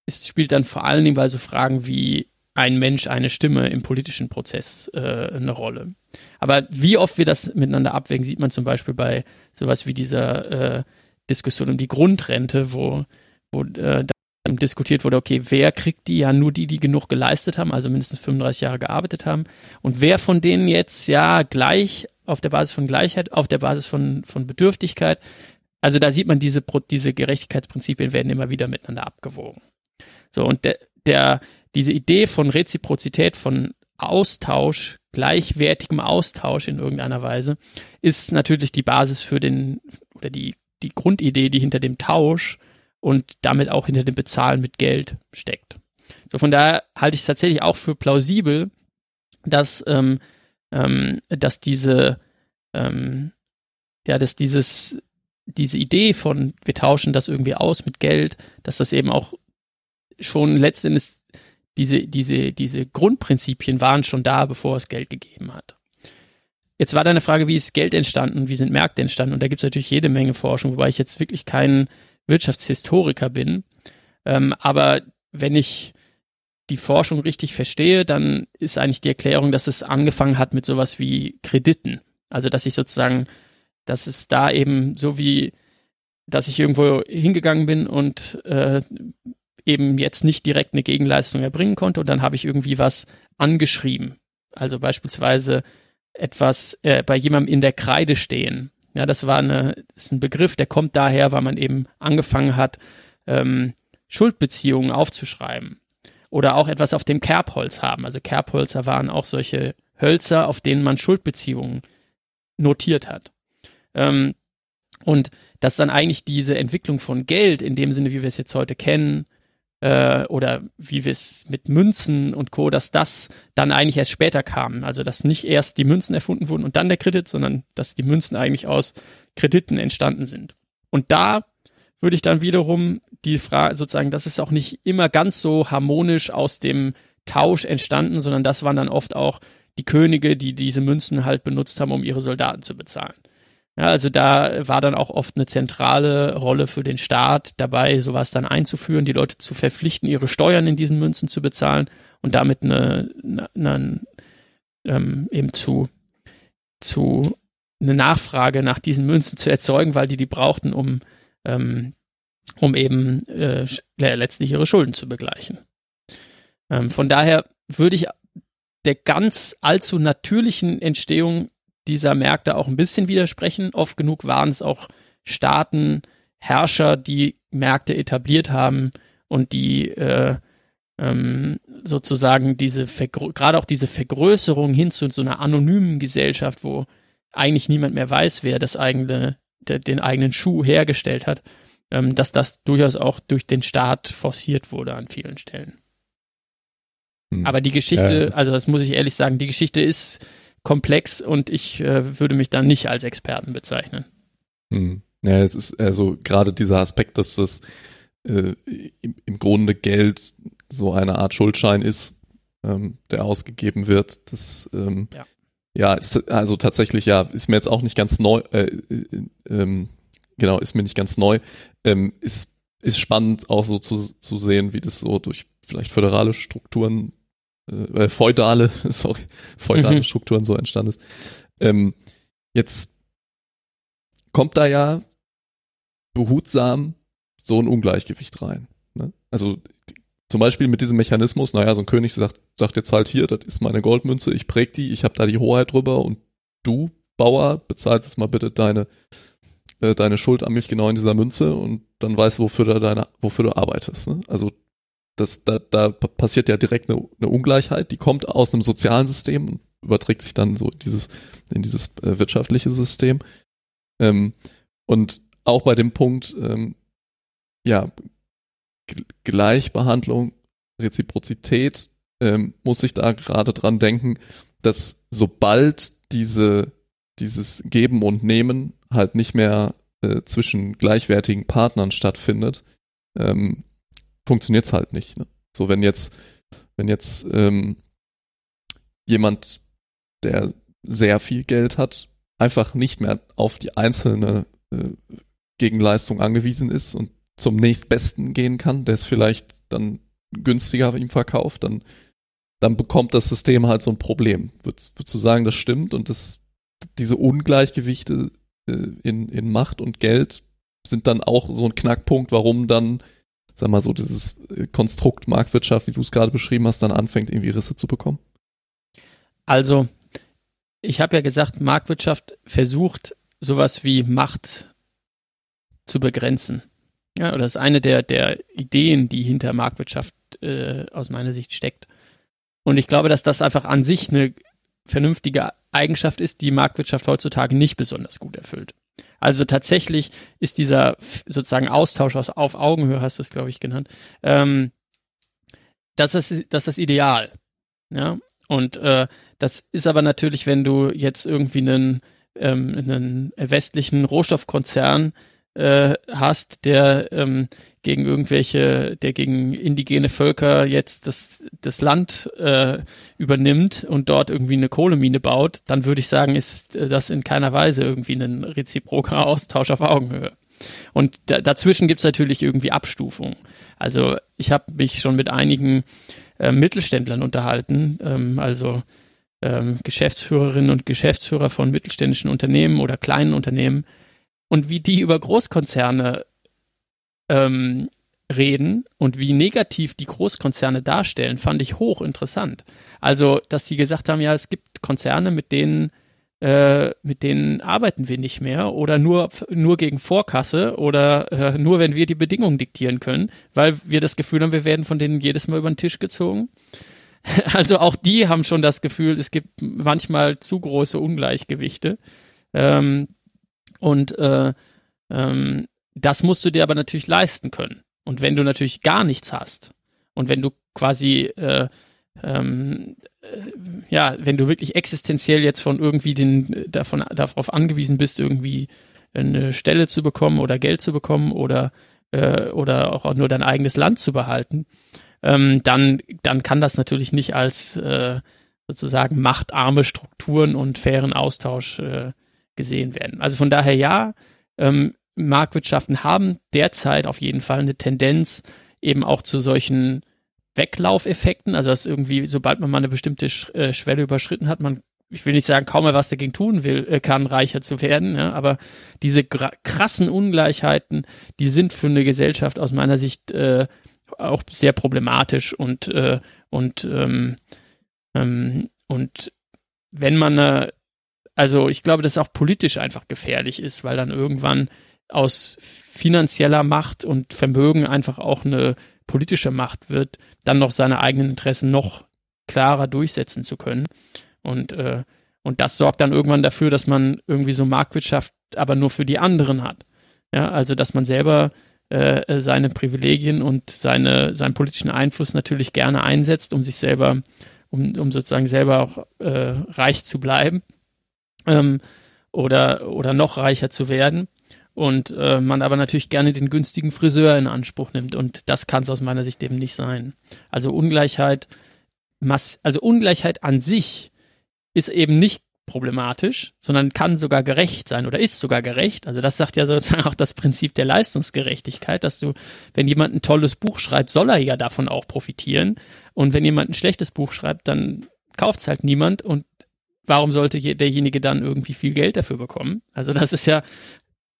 ist, spielt dann vor allen Dingen bei so Fragen wie ein Mensch, eine Stimme im politischen Prozess äh, eine Rolle. Aber wie oft wir das miteinander abwägen, sieht man zum Beispiel bei sowas wie dieser äh, Diskussion um die Grundrente, wo, wo äh, diskutiert wurde, okay, wer kriegt die? Ja, nur die, die genug geleistet haben, also mindestens 35 Jahre gearbeitet haben. Und wer von denen jetzt ja gleich auf der Basis von Gleichheit, auf der Basis von, von Bedürftigkeit, also da sieht man, diese, diese Gerechtigkeitsprinzipien werden immer wieder miteinander abgewogen. So, und der, der, diese Idee von Reziprozität, von Austausch, gleichwertigem Austausch in irgendeiner Weise, ist natürlich die Basis für den, oder die, die Grundidee, die hinter dem Tausch und damit auch hinter dem Bezahlen mit Geld steckt. So von daher halte ich es tatsächlich auch für plausibel, dass, ähm, ähm, dass diese, ähm, ja, dass dieses, diese Idee von wir tauschen das irgendwie aus mit Geld, dass das eben auch schon letztendlich diese, diese, diese Grundprinzipien waren schon da, bevor es Geld gegeben hat. Jetzt war deine Frage, wie ist Geld entstanden, wie sind Märkte entstanden? Und da gibt es natürlich jede Menge Forschung, wobei ich jetzt wirklich kein Wirtschaftshistoriker bin. Ähm, aber wenn ich die Forschung richtig verstehe, dann ist eigentlich die Erklärung, dass es angefangen hat mit sowas wie Krediten. Also dass ich sozusagen, dass es da eben so wie, dass ich irgendwo hingegangen bin und äh, eben jetzt nicht direkt eine Gegenleistung erbringen konnte und dann habe ich irgendwie was angeschrieben. Also beispielsweise etwas äh, bei jemandem in der Kreide stehen. Ja, das war eine, ist ein Begriff, der kommt daher, weil man eben angefangen hat, ähm, Schuldbeziehungen aufzuschreiben. Oder auch etwas auf dem Kerbholz haben. Also Kerbhölzer waren auch solche Hölzer, auf denen man Schuldbeziehungen notiert hat. Ähm, und dass dann eigentlich diese Entwicklung von Geld in dem Sinne, wie wir es jetzt heute kennen, äh, oder wie wir es mit Münzen und Co., dass das dann eigentlich erst später kam. Also dass nicht erst die Münzen erfunden wurden und dann der Kredit, sondern dass die Münzen eigentlich aus Krediten entstanden sind. Und da würde ich dann wiederum die Frage sozusagen, das ist auch nicht immer ganz so harmonisch aus dem Tausch entstanden, sondern das waren dann oft auch die Könige, die diese Münzen halt benutzt haben, um ihre Soldaten zu bezahlen. Ja, also da war dann auch oft eine zentrale Rolle für den Staat dabei, sowas dann einzuführen, die Leute zu verpflichten, ihre Steuern in diesen Münzen zu bezahlen und damit eine, eine, ähm, eben zu, zu eine Nachfrage nach diesen Münzen zu erzeugen, weil die die brauchten, um, ähm, um eben äh, letztlich ihre Schulden zu begleichen. Ähm, von daher würde ich der ganz allzu natürlichen Entstehung dieser Märkte auch ein bisschen widersprechen. Oft genug waren es auch Staaten, Herrscher, die Märkte etabliert haben und die äh, ähm, sozusagen diese gerade auch diese Vergrößerung hin zu so einer anonymen Gesellschaft, wo eigentlich niemand mehr weiß, wer das eigene, der, den eigenen Schuh hergestellt hat, ähm, dass das durchaus auch durch den Staat forciert wurde an vielen Stellen. Hm. Aber die Geschichte, ja, also das muss ich ehrlich sagen, die Geschichte ist komplex und ich äh, würde mich da nicht als Experten bezeichnen. Hm. Ja, es ist also gerade dieser Aspekt, dass das äh, im, im, Grunde Geld so eine Art Schuldschein ist, ähm, der ausgegeben wird. Das ähm, ja. ja. ist also tatsächlich ja ist mir jetzt auch nicht ganz neu. Äh, äh, ähm, genau, ist mir nicht ganz neu. Ähm, ist ist spannend auch so zu, zu sehen, wie das so durch vielleicht föderale Strukturen äh, äh, feudale, sorry, feudale mhm. Strukturen so entstanden ist. Ähm, jetzt kommt da ja behutsam so ein Ungleichgewicht rein. Ne? Also zum Beispiel mit diesem Mechanismus, naja, so ein König sagt, sagt jetzt halt hier, das ist meine Goldmünze, ich präg die, ich habe da die Hoheit drüber und du, Bauer, bezahlst jetzt mal bitte deine, äh, deine Schuld an mich genau in dieser Münze und dann weißt du, wofür du, deine, wofür du arbeitest. Ne? Also das, da, da passiert ja direkt eine, eine Ungleichheit, die kommt aus einem sozialen System und überträgt sich dann so dieses, in dieses äh, wirtschaftliche System. Ähm, Und auch bei dem Punkt, ähm, ja, Gleichbehandlung, Reziprozität, ähm, muss ich da gerade dran denken, dass sobald diese, dieses Geben und Nehmen halt nicht mehr äh, zwischen gleichwertigen Partnern stattfindet, ähm, funktioniert es halt nicht. Ne? So, wenn jetzt, wenn jetzt ähm, jemand, der sehr viel Geld hat, einfach nicht mehr auf die einzelne äh, Gegenleistung angewiesen ist und zum nächstbesten gehen kann, der es vielleicht dann günstiger ihm verkauft, dann, dann bekommt das System halt so ein Problem. Würdest, du sagen, das stimmt und das, diese Ungleichgewichte äh, in, in Macht und Geld sind dann auch so ein Knackpunkt, warum dann, sag mal so, dieses äh, Konstrukt Marktwirtschaft, wie du es gerade beschrieben hast, dann anfängt, irgendwie Risse zu bekommen? Also, ich habe ja gesagt, Marktwirtschaft versucht, sowas wie Macht zu begrenzen. Ja, das ist eine der, der Ideen, die hinter Marktwirtschaft äh, aus meiner Sicht steckt. Und ich glaube, dass das einfach an sich eine vernünftige Eigenschaft ist, die Marktwirtschaft heutzutage nicht besonders gut erfüllt. Also tatsächlich ist dieser sozusagen Austausch aus, auf Augenhöhe, hast du es, glaube ich, genannt, ähm, das, ist, das ist Ideal. Ja? Und äh, das ist aber natürlich, wenn du jetzt irgendwie einen, ähm, einen westlichen Rohstoffkonzern äh, hast, der ähm, gegen irgendwelche, der gegen indigene Völker jetzt das, das Land äh, übernimmt und dort irgendwie eine Kohlemine baut, dann würde ich sagen, ist das in keiner Weise irgendwie ein reziproker Austausch auf Augenhöhe. Und da, dazwischen gibt's natürlich irgendwie Abstufungen. Also ich habe mich schon mit einigen äh, Mittelständlern unterhalten, ähm, also ähm, Geschäftsführerinnen und Geschäftsführer von mittelständischen Unternehmen oder kleinen Unternehmen, und wie die über Großkonzerne ähm, reden und wie negativ die Großkonzerne darstellen, fand ich hochinteressant. Also, dass sie gesagt haben, ja, es gibt Konzerne, mit denen äh, mit denen arbeiten wir nicht mehr oder nur, nur gegen Vorkasse oder äh, nur, wenn wir die Bedingungen diktieren können, weil wir das Gefühl haben, wir werden von denen jedes Mal über den Tisch gezogen. Also auch die haben schon das Gefühl, es gibt manchmal zu große Ungleichgewichte. Ähm, und äh, ähm, das musst du dir aber natürlich leisten können. Und wenn du natürlich gar nichts hast und wenn du quasi äh, ähm, äh, ja, wenn du wirklich existenziell jetzt von irgendwie den davon darauf angewiesen bist, irgendwie eine Stelle zu bekommen oder Geld zu bekommen oder äh, oder auch nur dein eigenes Land zu behalten, ähm, dann dann kann das natürlich nicht als äh, sozusagen machtarme Strukturen und fairen Austausch äh, gesehen werden. Also von daher ja, ähm, Marktwirtschaften haben derzeit auf jeden Fall eine Tendenz eben auch zu solchen Weglaufeffekten, also dass irgendwie, sobald man mal eine bestimmte äh, Schwelle überschritten hat, man, ich will nicht sagen, kaum mehr was dagegen tun will, äh, kann, reicher zu werden, ja, aber diese krassen Ungleichheiten, die sind für eine Gesellschaft aus meiner Sicht äh, auch sehr problematisch und äh, und ähm, ähm, und wenn man eine also ich glaube, dass es auch politisch einfach gefährlich ist, weil dann irgendwann aus finanzieller Macht und Vermögen einfach auch eine politische Macht wird, dann noch seine eigenen Interessen noch klarer durchsetzen zu können. Und, äh, und das sorgt dann irgendwann dafür, dass man irgendwie so Marktwirtschaft aber nur für die anderen hat. Ja, also dass man selber äh, seine Privilegien und seine, seinen politischen Einfluss natürlich gerne einsetzt, um sich selber, um, um sozusagen selber auch äh, reich zu bleiben ähm, oder, oder noch reicher zu werden. Und äh, man aber natürlich gerne den günstigen Friseur in Anspruch nimmt. Und das kann es aus meiner Sicht eben nicht sein. Also Ungleichheit, Mass also Ungleichheit an sich ist eben nicht problematisch, sondern kann sogar gerecht sein oder ist sogar gerecht. Also das sagt ja sozusagen auch das Prinzip der Leistungsgerechtigkeit, dass du, wenn jemand ein tolles Buch schreibt, soll er ja davon auch profitieren. Und wenn jemand ein schlechtes Buch schreibt, dann kauft es halt niemand und warum sollte derjenige dann irgendwie viel Geld dafür bekommen? Also das ist ja,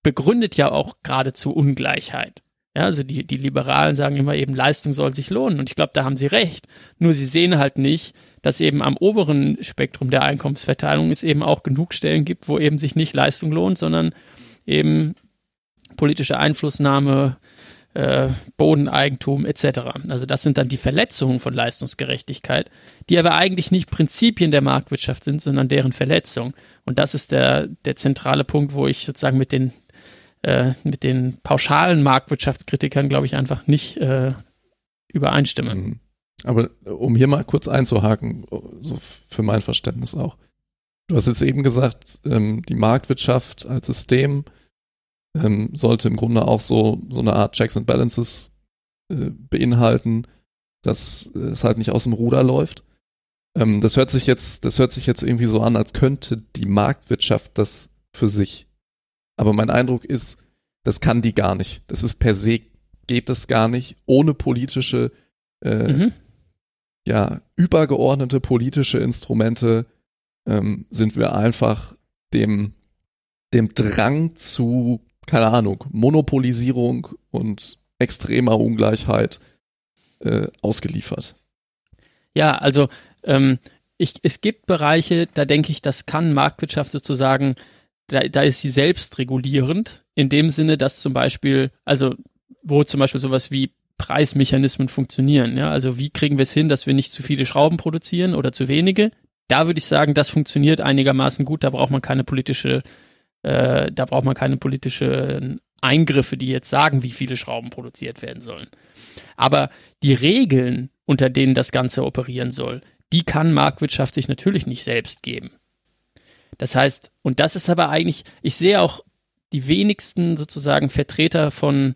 begründet ja auch geradezu Ungleichheit. Ja, also die, die Liberalen sagen immer eben, Leistung soll sich lohnen. Und ich glaube, da haben sie recht. Nur sie sehen halt nicht, dass eben am oberen Spektrum der Einkommensverteilung es eben auch genug Stellen gibt, wo eben sich nicht Leistung lohnt, sondern eben politische Einflussnahme, äh, Bodeneigentum etc. Also das sind dann die Verletzungen von Leistungsgerechtigkeit, die aber eigentlich nicht Prinzipien der Marktwirtschaft sind, sondern deren Verletzung. Und das ist der, der zentrale Punkt, wo ich sozusagen mit den äh, mit den pauschalen Marktwirtschaftskritikern, glaube ich, einfach nicht äh, übereinstimme. Mhm. Aber äh, um hier mal kurz einzuhaken, so für mein Verständnis auch. Du hast jetzt eben gesagt, ähm, die Marktwirtschaft als System ähm, sollte im Grunde auch so, so eine Art Checks and Balances äh, beinhalten, dass es halt nicht aus dem Ruder läuft. Ähm, das hört sich jetzt, das hört sich jetzt irgendwie so an, als könnte die Marktwirtschaft das für sich. Aber mein Eindruck ist, das kann die gar nicht. Das ist per se geht es gar nicht ohne politische, äh, mhm. ja, übergeordnete politische Instrumente ähm, sind wir einfach dem, dem Drang zu, keine Ahnung, Monopolisierung und extremer Ungleichheit äh, ausgeliefert. Ja, also ähm, ich, es gibt Bereiche, da denke ich, das kann Marktwirtschaft sozusagen, da, da ist sie selbst regulierend, in dem Sinne, dass zum Beispiel, also wo zum Beispiel sowas wie Preismechanismen funktionieren. Ja? Also wie kriegen wir es hin, dass wir nicht zu viele Schrauben produzieren oder zu wenige? Da würde ich sagen, das funktioniert einigermaßen gut. Da braucht man keine politische, äh, da braucht man keine politische Eingriffe, die jetzt sagen, wie viele Schrauben produziert werden sollen. Aber die Regeln, unter denen das Ganze operieren soll, die kann Marktwirtschaft sich natürlich nicht selbst geben. Das heißt, und das ist aber eigentlich, ich sehe auch die wenigsten sozusagen Vertreter von,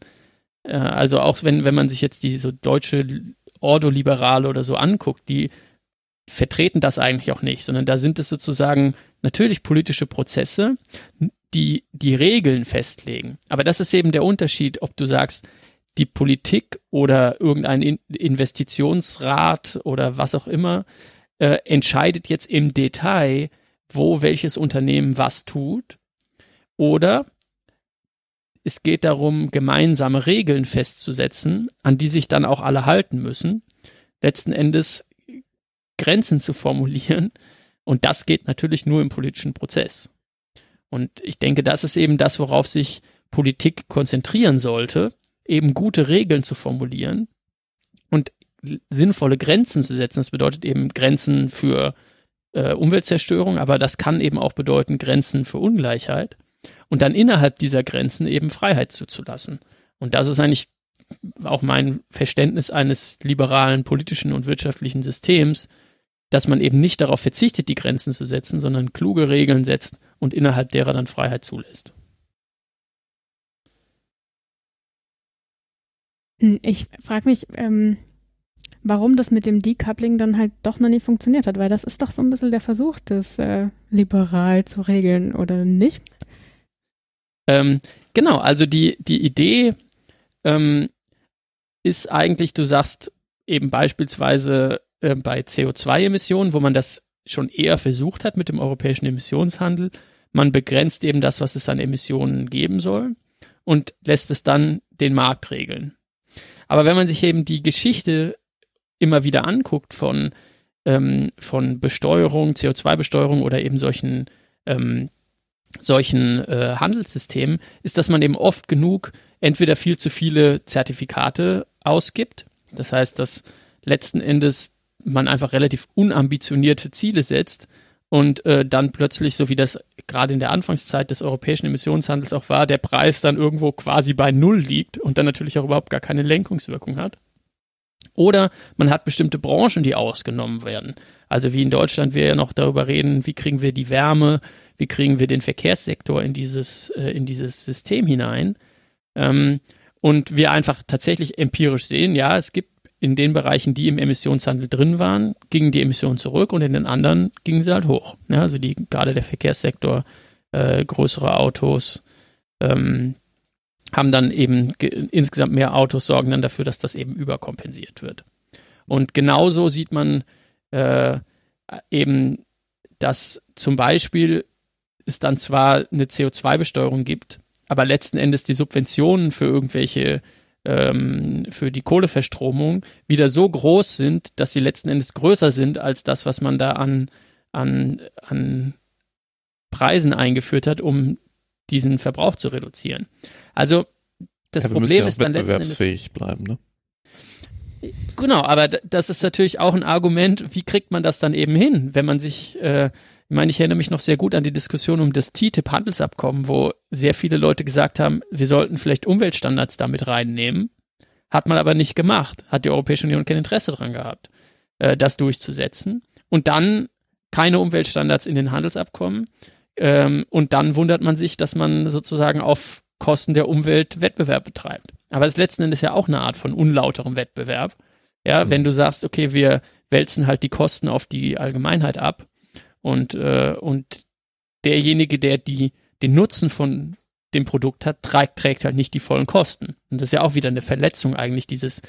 äh, also auch wenn, wenn man sich jetzt die so deutsche Ordoliberale oder so anguckt, die vertreten das eigentlich auch nicht, sondern da sind es sozusagen natürlich politische Prozesse, die die Regeln festlegen. Aber das ist eben der Unterschied, ob du sagst, die Politik oder irgendein Investitionsrat oder was auch immer äh, entscheidet jetzt im Detail, wo welches Unternehmen was tut. Oder es geht darum, gemeinsame Regeln festzusetzen, an die sich dann auch alle halten müssen. Letzten Endes Grenzen zu formulieren. Und das geht natürlich nur im politischen Prozess. Und ich denke, das ist eben das, worauf sich Politik konzentrieren sollte, eben gute Regeln zu formulieren und sinnvolle Grenzen zu setzen. Das bedeutet eben Grenzen für äh, Umweltzerstörung, aber das kann eben auch bedeuten Grenzen für Ungleichheit und dann innerhalb dieser Grenzen eben Freiheit zuzulassen. Und das ist eigentlich auch mein Verständnis eines liberalen politischen und wirtschaftlichen Systems, dass man eben nicht darauf verzichtet, die Grenzen zu setzen, sondern kluge Regeln setzt und innerhalb derer dann Freiheit zulässt. Hm, ich frage mich, ähm, warum das mit dem Decoupling dann halt doch noch nie funktioniert hat, weil das ist doch so ein bisschen der Versuch, das äh, liberal zu regeln, oder nicht? Ähm, genau, also die, die Idee ähm, ist eigentlich, du sagst eben beispielsweise äh, bei CO2-Emissionen, wo man das schon eher versucht hat mit dem europäischen Emissionshandel. Man begrenzt eben das, was es an Emissionen geben soll und lässt es dann den Markt regeln. Aber wenn man sich eben die Geschichte immer wieder anguckt von, ähm, von Besteuerung, CO2-Besteuerung oder eben solchen, ähm, solchen äh, Handelssystemen, ist, dass man eben oft genug entweder viel zu viele Zertifikate ausgibt. Das heißt, dass letzten Endes man einfach relativ unambitionierte Ziele setzt und äh, dann plötzlich, so wie das gerade in der Anfangszeit des europäischen Emissionshandels auch war, der Preis dann irgendwo quasi bei Null liegt und dann natürlich auch überhaupt gar keine Lenkungswirkung hat. Oder man hat bestimmte Branchen, die ausgenommen werden. Also wie in Deutschland wir ja noch darüber reden, wie kriegen wir die Wärme, wie kriegen wir den Verkehrssektor in dieses, äh, in dieses System hinein. Ähm, und wir einfach tatsächlich empirisch sehen, ja, es gibt in den Bereichen, die im Emissionshandel drin waren, gingen die Emissionen zurück und in den anderen gingen sie halt hoch. Ja, also die, gerade der Verkehrssektor, äh, größere Autos, ähm, haben dann eben insgesamt mehr Autos, sorgen dann dafür, dass das eben überkompensiert wird. Und genauso sieht man äh, eben, dass zum Beispiel es dann zwar eine CO2-Besteuerung gibt, aber letzten Endes die Subventionen für irgendwelche ähm, für die Kohleverstromung wieder so groß sind, dass sie letzten Endes größer sind als das, was man da an, an, an Preisen eingeführt hat, um diesen Verbrauch zu reduzieren. Also das ja, Problem ja ist dann letzten Endes bleiben, ne? Genau, aber das ist natürlich auch ein Argument, wie kriegt man das dann eben hin, wenn man sich, äh, Ich meine, ich erinnere mich noch sehr gut an die Diskussion um das TTIP-Handelsabkommen, wo sehr viele Leute gesagt haben, wir sollten vielleicht Umweltstandards damit reinnehmen. Hat man aber nicht gemacht. Hat die Europäische Union kein Interesse daran gehabt, äh, das durchzusetzen. Und dann keine Umweltstandards in den Handelsabkommen. Ähm, und dann wundert man sich, dass man sozusagen auf Kosten der Umwelt Wettbewerb betreibt. Aber das letzten Endes ja auch eine Art von unlauterem Wettbewerb. Ja, mhm. wenn du sagst, okay, wir wälzen halt die Kosten auf die Allgemeinheit ab und, äh, und derjenige, der die, den Nutzen von dem Produkt hat, trägt, trägt halt nicht die vollen Kosten. Und das ist ja auch wieder eine Verletzung eigentlich dieses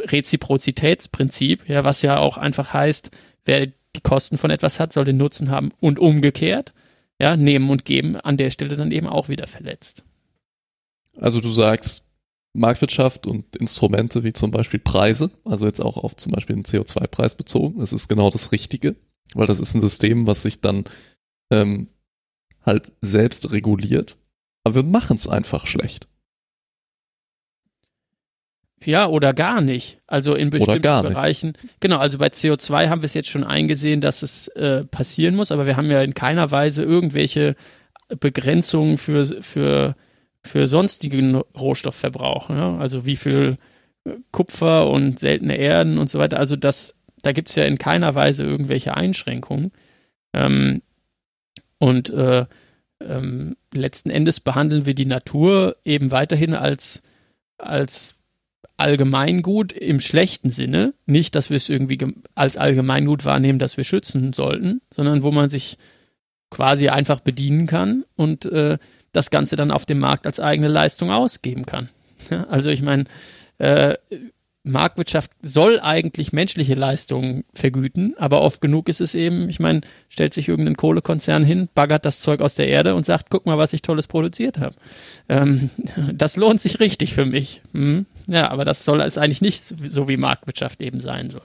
Reziprozitätsprinzip, ja, was ja auch einfach heißt, wer die Kosten von etwas hat, soll den Nutzen haben und umgekehrt, ja, nehmen und geben, an der Stelle dann eben auch wieder verletzt. Also du sagst, Marktwirtschaft und Instrumente wie zum Beispiel Preise, also jetzt auch auf zum Beispiel den CO2-Preis bezogen, das ist genau das Richtige, weil das ist ein System, was sich dann ähm, halt selbst reguliert. Aber wir machen es einfach schlecht. Ja, oder gar nicht. Also in bestimmten Bereichen. Genau, also bei CO2 haben wir es jetzt schon eingesehen, dass es äh, passieren muss, aber wir haben ja in keiner Weise irgendwelche Begrenzungen für, für, für sonstigen Rohstoffverbrauch. Ne? Also wie viel Kupfer und seltene Erden und so weiter. Also das, da gibt es ja in keiner Weise irgendwelche Einschränkungen. Ähm, und äh, ähm, letzten Endes behandeln wir die Natur eben weiterhin als, als Allgemeingut im schlechten Sinne. Nicht, dass wir es irgendwie als Allgemeingut wahrnehmen, das wir schützen sollten, sondern wo man sich quasi einfach bedienen kann und äh, das Ganze dann auf dem Markt als eigene Leistung ausgeben kann. Ja, also ich meine, äh, Marktwirtschaft soll eigentlich menschliche Leistungen vergüten, aber oft genug ist es eben, ich meine, stellt sich irgendein Kohlekonzern hin, baggert das Zeug aus der Erde und sagt, guck mal, was ich Tolles produziert habe. Ähm, das lohnt sich richtig für mich. Hm? Ja, aber das soll es eigentlich nicht so wie Marktwirtschaft eben sein soll.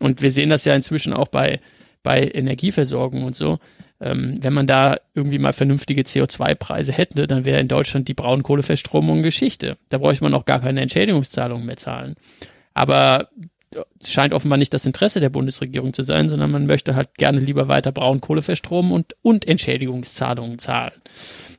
Und wir sehen das ja inzwischen auch bei, bei Energieversorgung und so. Ähm, wenn man da irgendwie mal vernünftige CO2-Preise hätte, dann wäre in Deutschland die Braunkohleverstromung Geschichte. Da bräuchte man auch gar keine Entschädigungszahlungen mehr zahlen. Aber es scheint offenbar nicht das Interesse der Bundesregierung zu sein, sondern man möchte halt gerne lieber weiter Braunkohle verstromen und, und Entschädigungszahlungen zahlen.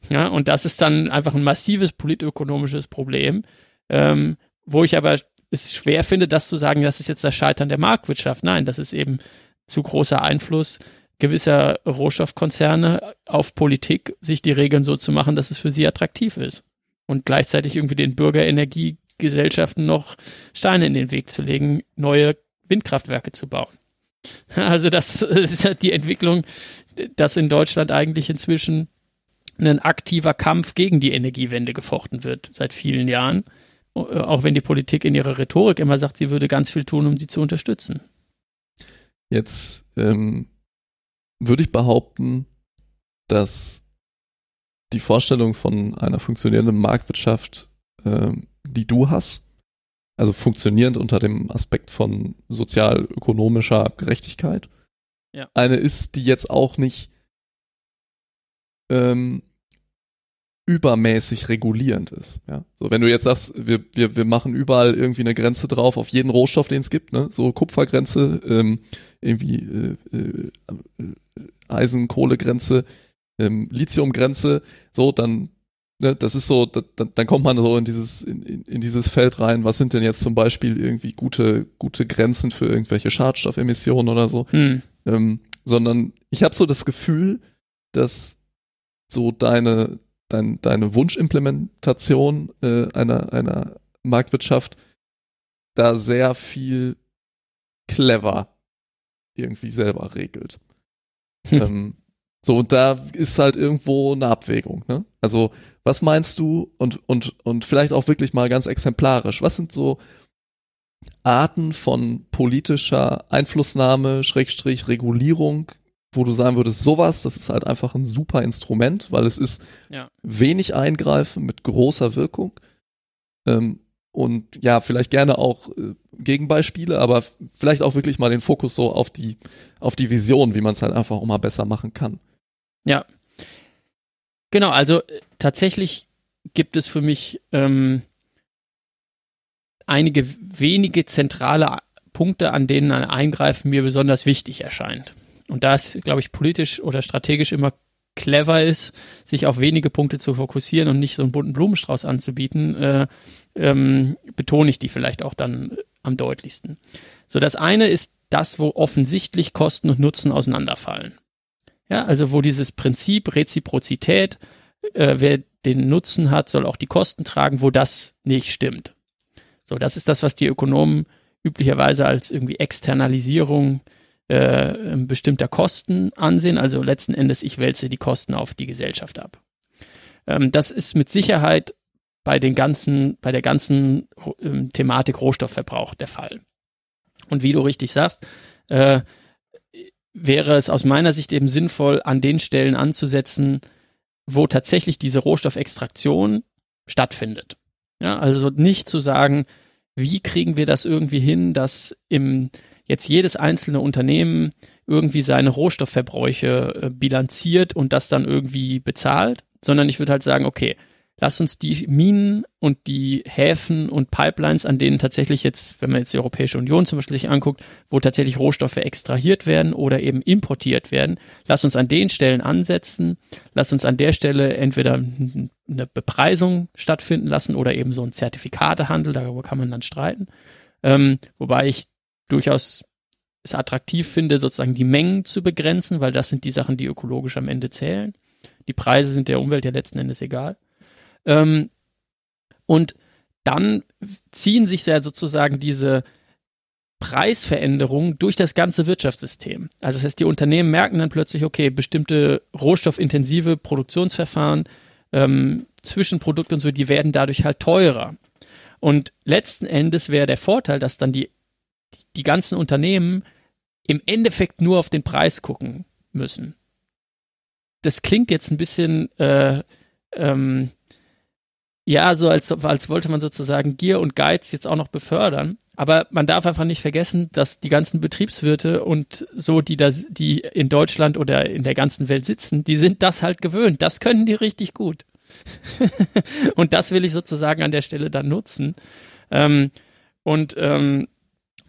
Ja, und das ist dann einfach ein massives politökonomisches Problem, ähm, wo ich aber es schwer finde, das zu sagen, das ist jetzt das Scheitern der Marktwirtschaft. Nein, das ist eben zu großer Einfluss gewisser Rohstoffkonzerne auf Politik, sich die Regeln so zu machen, dass es für sie attraktiv ist. Und gleichzeitig irgendwie den Bürgerenergiegesellschaften noch Steine in den Weg zu legen, neue Windkraftwerke zu bauen. Also das ist ja die Entwicklung, dass in Deutschland eigentlich inzwischen ein aktiver Kampf gegen die Energiewende gefochten wird seit vielen Jahren. Auch wenn die Politik in ihrer Rhetorik immer sagt, sie würde ganz viel tun, um sie zu unterstützen. Jetzt ähm, würde ich behaupten, dass die Vorstellung von einer funktionierenden Marktwirtschaft, äh, die du hast, also funktionierend unter dem Aspekt von sozial-ökonomischer Gerechtigkeit, ja. eine ist, die jetzt auch nicht ähm, übermäßig regulierend ist. Ja? So, wenn du jetzt sagst, wir, wir, wir machen überall irgendwie eine Grenze drauf auf jeden Rohstoff, den es gibt, ne? so Kupfergrenze, ähm, irgendwie äh, äh, Eisen, Kohlegrenze, ähm, Lithiumgrenze, so, dann, ne, das ist so, da, dann kommt man so in dieses, in, in, dieses Feld rein, was sind denn jetzt zum Beispiel irgendwie gute, gute Grenzen für irgendwelche Schadstoffemissionen oder so. Hm. Ähm, sondern ich habe so das Gefühl, dass so deine, dein, deine Wunschimplementation äh, einer, einer Marktwirtschaft da sehr viel clever irgendwie selber regelt. Hm. ähm, so, und da ist halt irgendwo eine Abwägung, ne? Also, was meinst du und, und, und vielleicht auch wirklich mal ganz exemplarisch, was sind so Arten von politischer Einflussnahme, Schrägstrich, Regulierung, wo du sagen würdest, sowas, das ist halt einfach ein super Instrument, weil es ist ja. wenig Eingreifen mit großer Wirkung. Ähm, und ja, vielleicht gerne auch äh, Gegenbeispiele, aber vielleicht auch wirklich mal den Fokus so auf die, auf die Vision, wie man es halt einfach auch mal besser machen kann. Ja. Genau, also äh, tatsächlich gibt es für mich ähm, einige wenige zentrale Punkte, an denen ein Eingreifen mir besonders wichtig erscheint. Und da es, glaube ich, politisch oder strategisch immer clever ist, sich auf wenige Punkte zu fokussieren und nicht so einen bunten Blumenstrauß anzubieten, äh, ähm, betone ich die vielleicht auch dann am deutlichsten. So, das eine ist das, wo offensichtlich Kosten und Nutzen auseinanderfallen. Ja, also wo dieses Prinzip Reziprozität, äh, wer den Nutzen hat, soll auch die Kosten tragen, wo das nicht stimmt. So, das ist das, was die Ökonomen üblicherweise als irgendwie Externalisierung äh, bestimmter Kosten ansehen. Also letzten Endes, ich wälze die Kosten auf die Gesellschaft ab. Ähm, das ist mit Sicherheit bei den ganzen, bei der ganzen ähm, Thematik Rohstoffverbrauch der Fall. Und wie du richtig sagst, äh, wäre es aus meiner Sicht eben sinnvoll, an den Stellen anzusetzen, wo tatsächlich diese Rohstoffextraktion stattfindet. Ja, also nicht zu sagen, wie kriegen wir das irgendwie hin, dass im jetzt jedes einzelne Unternehmen irgendwie seine Rohstoffverbräuche äh, bilanziert und das dann irgendwie bezahlt, sondern ich würde halt sagen, okay, lass uns die Minen und die Häfen und Pipelines, an denen tatsächlich jetzt, wenn man jetzt die Europäische Union zum Beispiel sich anguckt, wo tatsächlich Rohstoffe extrahiert werden oder eben importiert werden, lass uns an den Stellen ansetzen, lass uns an der Stelle entweder eine Bepreisung stattfinden lassen oder eben so ein Zertifikatehandel, darüber kann man dann streiten. Ähm, wobei ich durchaus es attraktiv finde, sozusagen die Mengen zu begrenzen, weil das sind die Sachen, die ökologisch am Ende zählen. Die Preise sind der Umwelt ja letzten Endes egal. Ähm, und dann ziehen sich ja sozusagen diese Preisveränderungen durch das ganze Wirtschaftssystem. Also das heißt, die Unternehmen merken dann plötzlich, okay, bestimmte rohstoffintensive Produktionsverfahren, ähm, Zwischenprodukte und so, die werden dadurch halt teurer. Und letzten Endes wäre der Vorteil, dass dann die, die ganzen Unternehmen im Endeffekt nur auf den Preis gucken müssen. Das klingt jetzt ein bisschen äh, ähm, ja, so als, als wollte man sozusagen Gier und Geiz jetzt auch noch befördern. Aber man darf einfach nicht vergessen, dass die ganzen Betriebswirte und so, die da, die in Deutschland oder in der ganzen Welt sitzen, die sind das halt gewöhnt. Das können die richtig gut. und das will ich sozusagen an der Stelle dann nutzen. Ähm, und, ähm,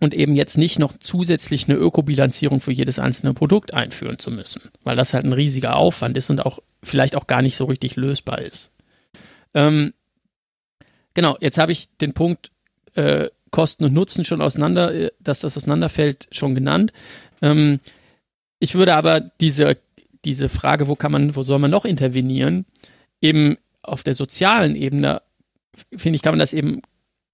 und eben jetzt nicht noch zusätzlich eine Ökobilanzierung für jedes einzelne Produkt einführen zu müssen, weil das halt ein riesiger Aufwand ist und auch vielleicht auch gar nicht so richtig lösbar ist. Ähm, Genau, jetzt habe ich den Punkt äh, Kosten und Nutzen schon auseinander, äh, dass das auseinanderfällt, schon genannt. Ähm, ich würde aber diese, diese Frage, wo kann man, wo soll man noch intervenieren, eben auf der sozialen Ebene, finde ich, kann man das eben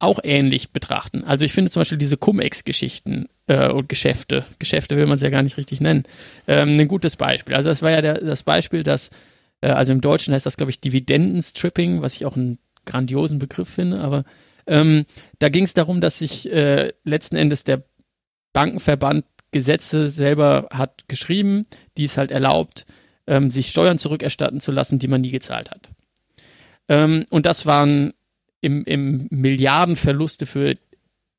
auch ähnlich betrachten. Also ich finde zum Beispiel diese Cum-Ex-Geschichten äh, und Geschäfte, Geschäfte will man es ja gar nicht richtig nennen, ähm, ein gutes Beispiel. Also das war ja der, das Beispiel, dass, äh, also im Deutschen heißt das, glaube ich, Dividendenstripping, was ich auch ein grandiosen Begriff finde, aber ähm, da ging es darum, dass sich äh, letzten Endes der Bankenverband Gesetze selber hat geschrieben, die es halt erlaubt, ähm, sich Steuern zurückerstatten zu lassen, die man nie gezahlt hat. Ähm, und das waren im, im Milliardenverluste für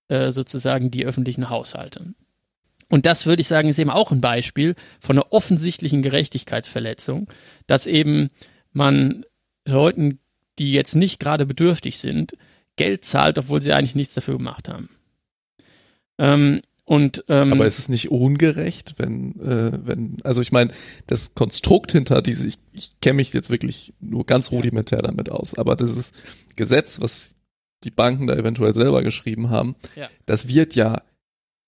äh, sozusagen die öffentlichen Haushalte. Und das würde ich sagen, ist eben auch ein Beispiel von einer offensichtlichen Gerechtigkeitsverletzung, dass eben man Leuten die jetzt nicht gerade bedürftig sind, Geld zahlt, obwohl sie eigentlich nichts dafür gemacht haben. Ähm, und, ähm, Aber ist es nicht ungerecht, wenn, äh, wenn, also ich meine, das Konstrukt hinter diese, ich, ich kenne mich jetzt wirklich nur ganz rudimentär damit aus, aber dieses Gesetz, was die Banken da eventuell selber geschrieben haben, ja. das wird ja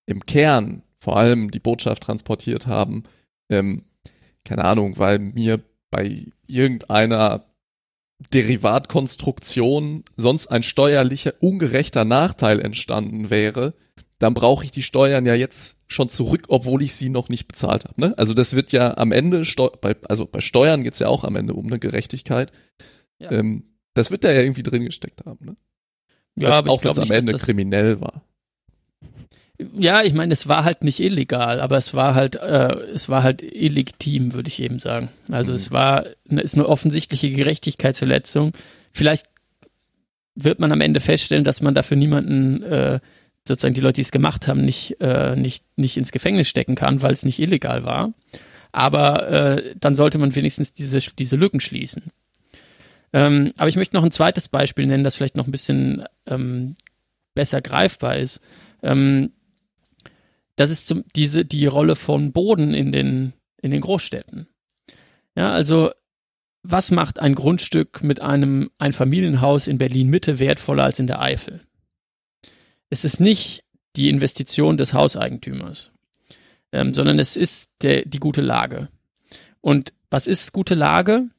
im Kern vor allem die Botschaft transportiert haben, ähm, keine Ahnung, weil mir bei irgendeiner Derivatkonstruktion sonst ein steuerlicher ungerechter Nachteil entstanden wäre, dann brauche ich die Steuern ja jetzt schon zurück, obwohl ich sie noch nicht bezahlt habe. Ne? Also das wird ja am Ende, bei, also bei Steuern geht's ja auch am Ende um eine Gerechtigkeit. Ja. Ähm, das wird da ja irgendwie drin gesteckt haben. Ne? Ja, aber auch wenn es am Ende kriminell war. Ja, ich meine, es war halt nicht illegal, aber es war halt, äh, es war halt illegitim, würde ich eben sagen. Also mhm. es war, ist eine offensichtliche Gerechtigkeitsverletzung. Vielleicht wird man am Ende feststellen, dass man dafür niemanden, äh, sozusagen die Leute, die es gemacht haben, nicht, äh, nicht, nicht ins Gefängnis stecken kann, weil es nicht illegal war. Aber äh, dann sollte man wenigstens diese, diese Lücken schließen. Ähm, aber ich möchte noch ein zweites Beispiel nennen, das vielleicht noch ein bisschen ähm, besser greifbar ist. Ähm, das ist zum, diese, die Rolle von Boden in den, in den Großstädten. Ja, also was macht ein Grundstück mit einem Einfamilienhaus in Berlin Mitte wertvoller als in der Eifel? Es ist nicht die Investition des Hauseigentümers, ähm, sondern es ist der, die gute Lage. Und was ist gute Lage?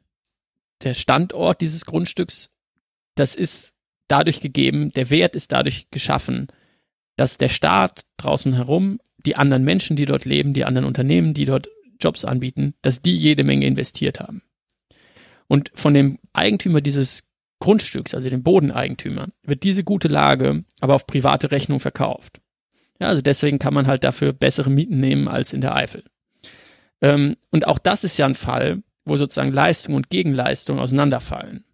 Der Standort dieses Grundstücks, das ist dadurch gegeben, der Wert ist dadurch geschaffen, dass der Staat draußen herum, die anderen Menschen, die dort leben, die anderen Unternehmen, die dort Jobs anbieten, dass die jede Menge investiert haben. Und von dem Eigentümer dieses Grundstücks, also dem Bodeneigentümer, wird diese gute Lage aber auf private Rechnung verkauft. Ja, also deswegen kann man halt dafür bessere Mieten nehmen als in der Eifel. Ähm, und auch das ist ja ein Fall, wo sozusagen Leistung und Gegenleistung auseinanderfallen.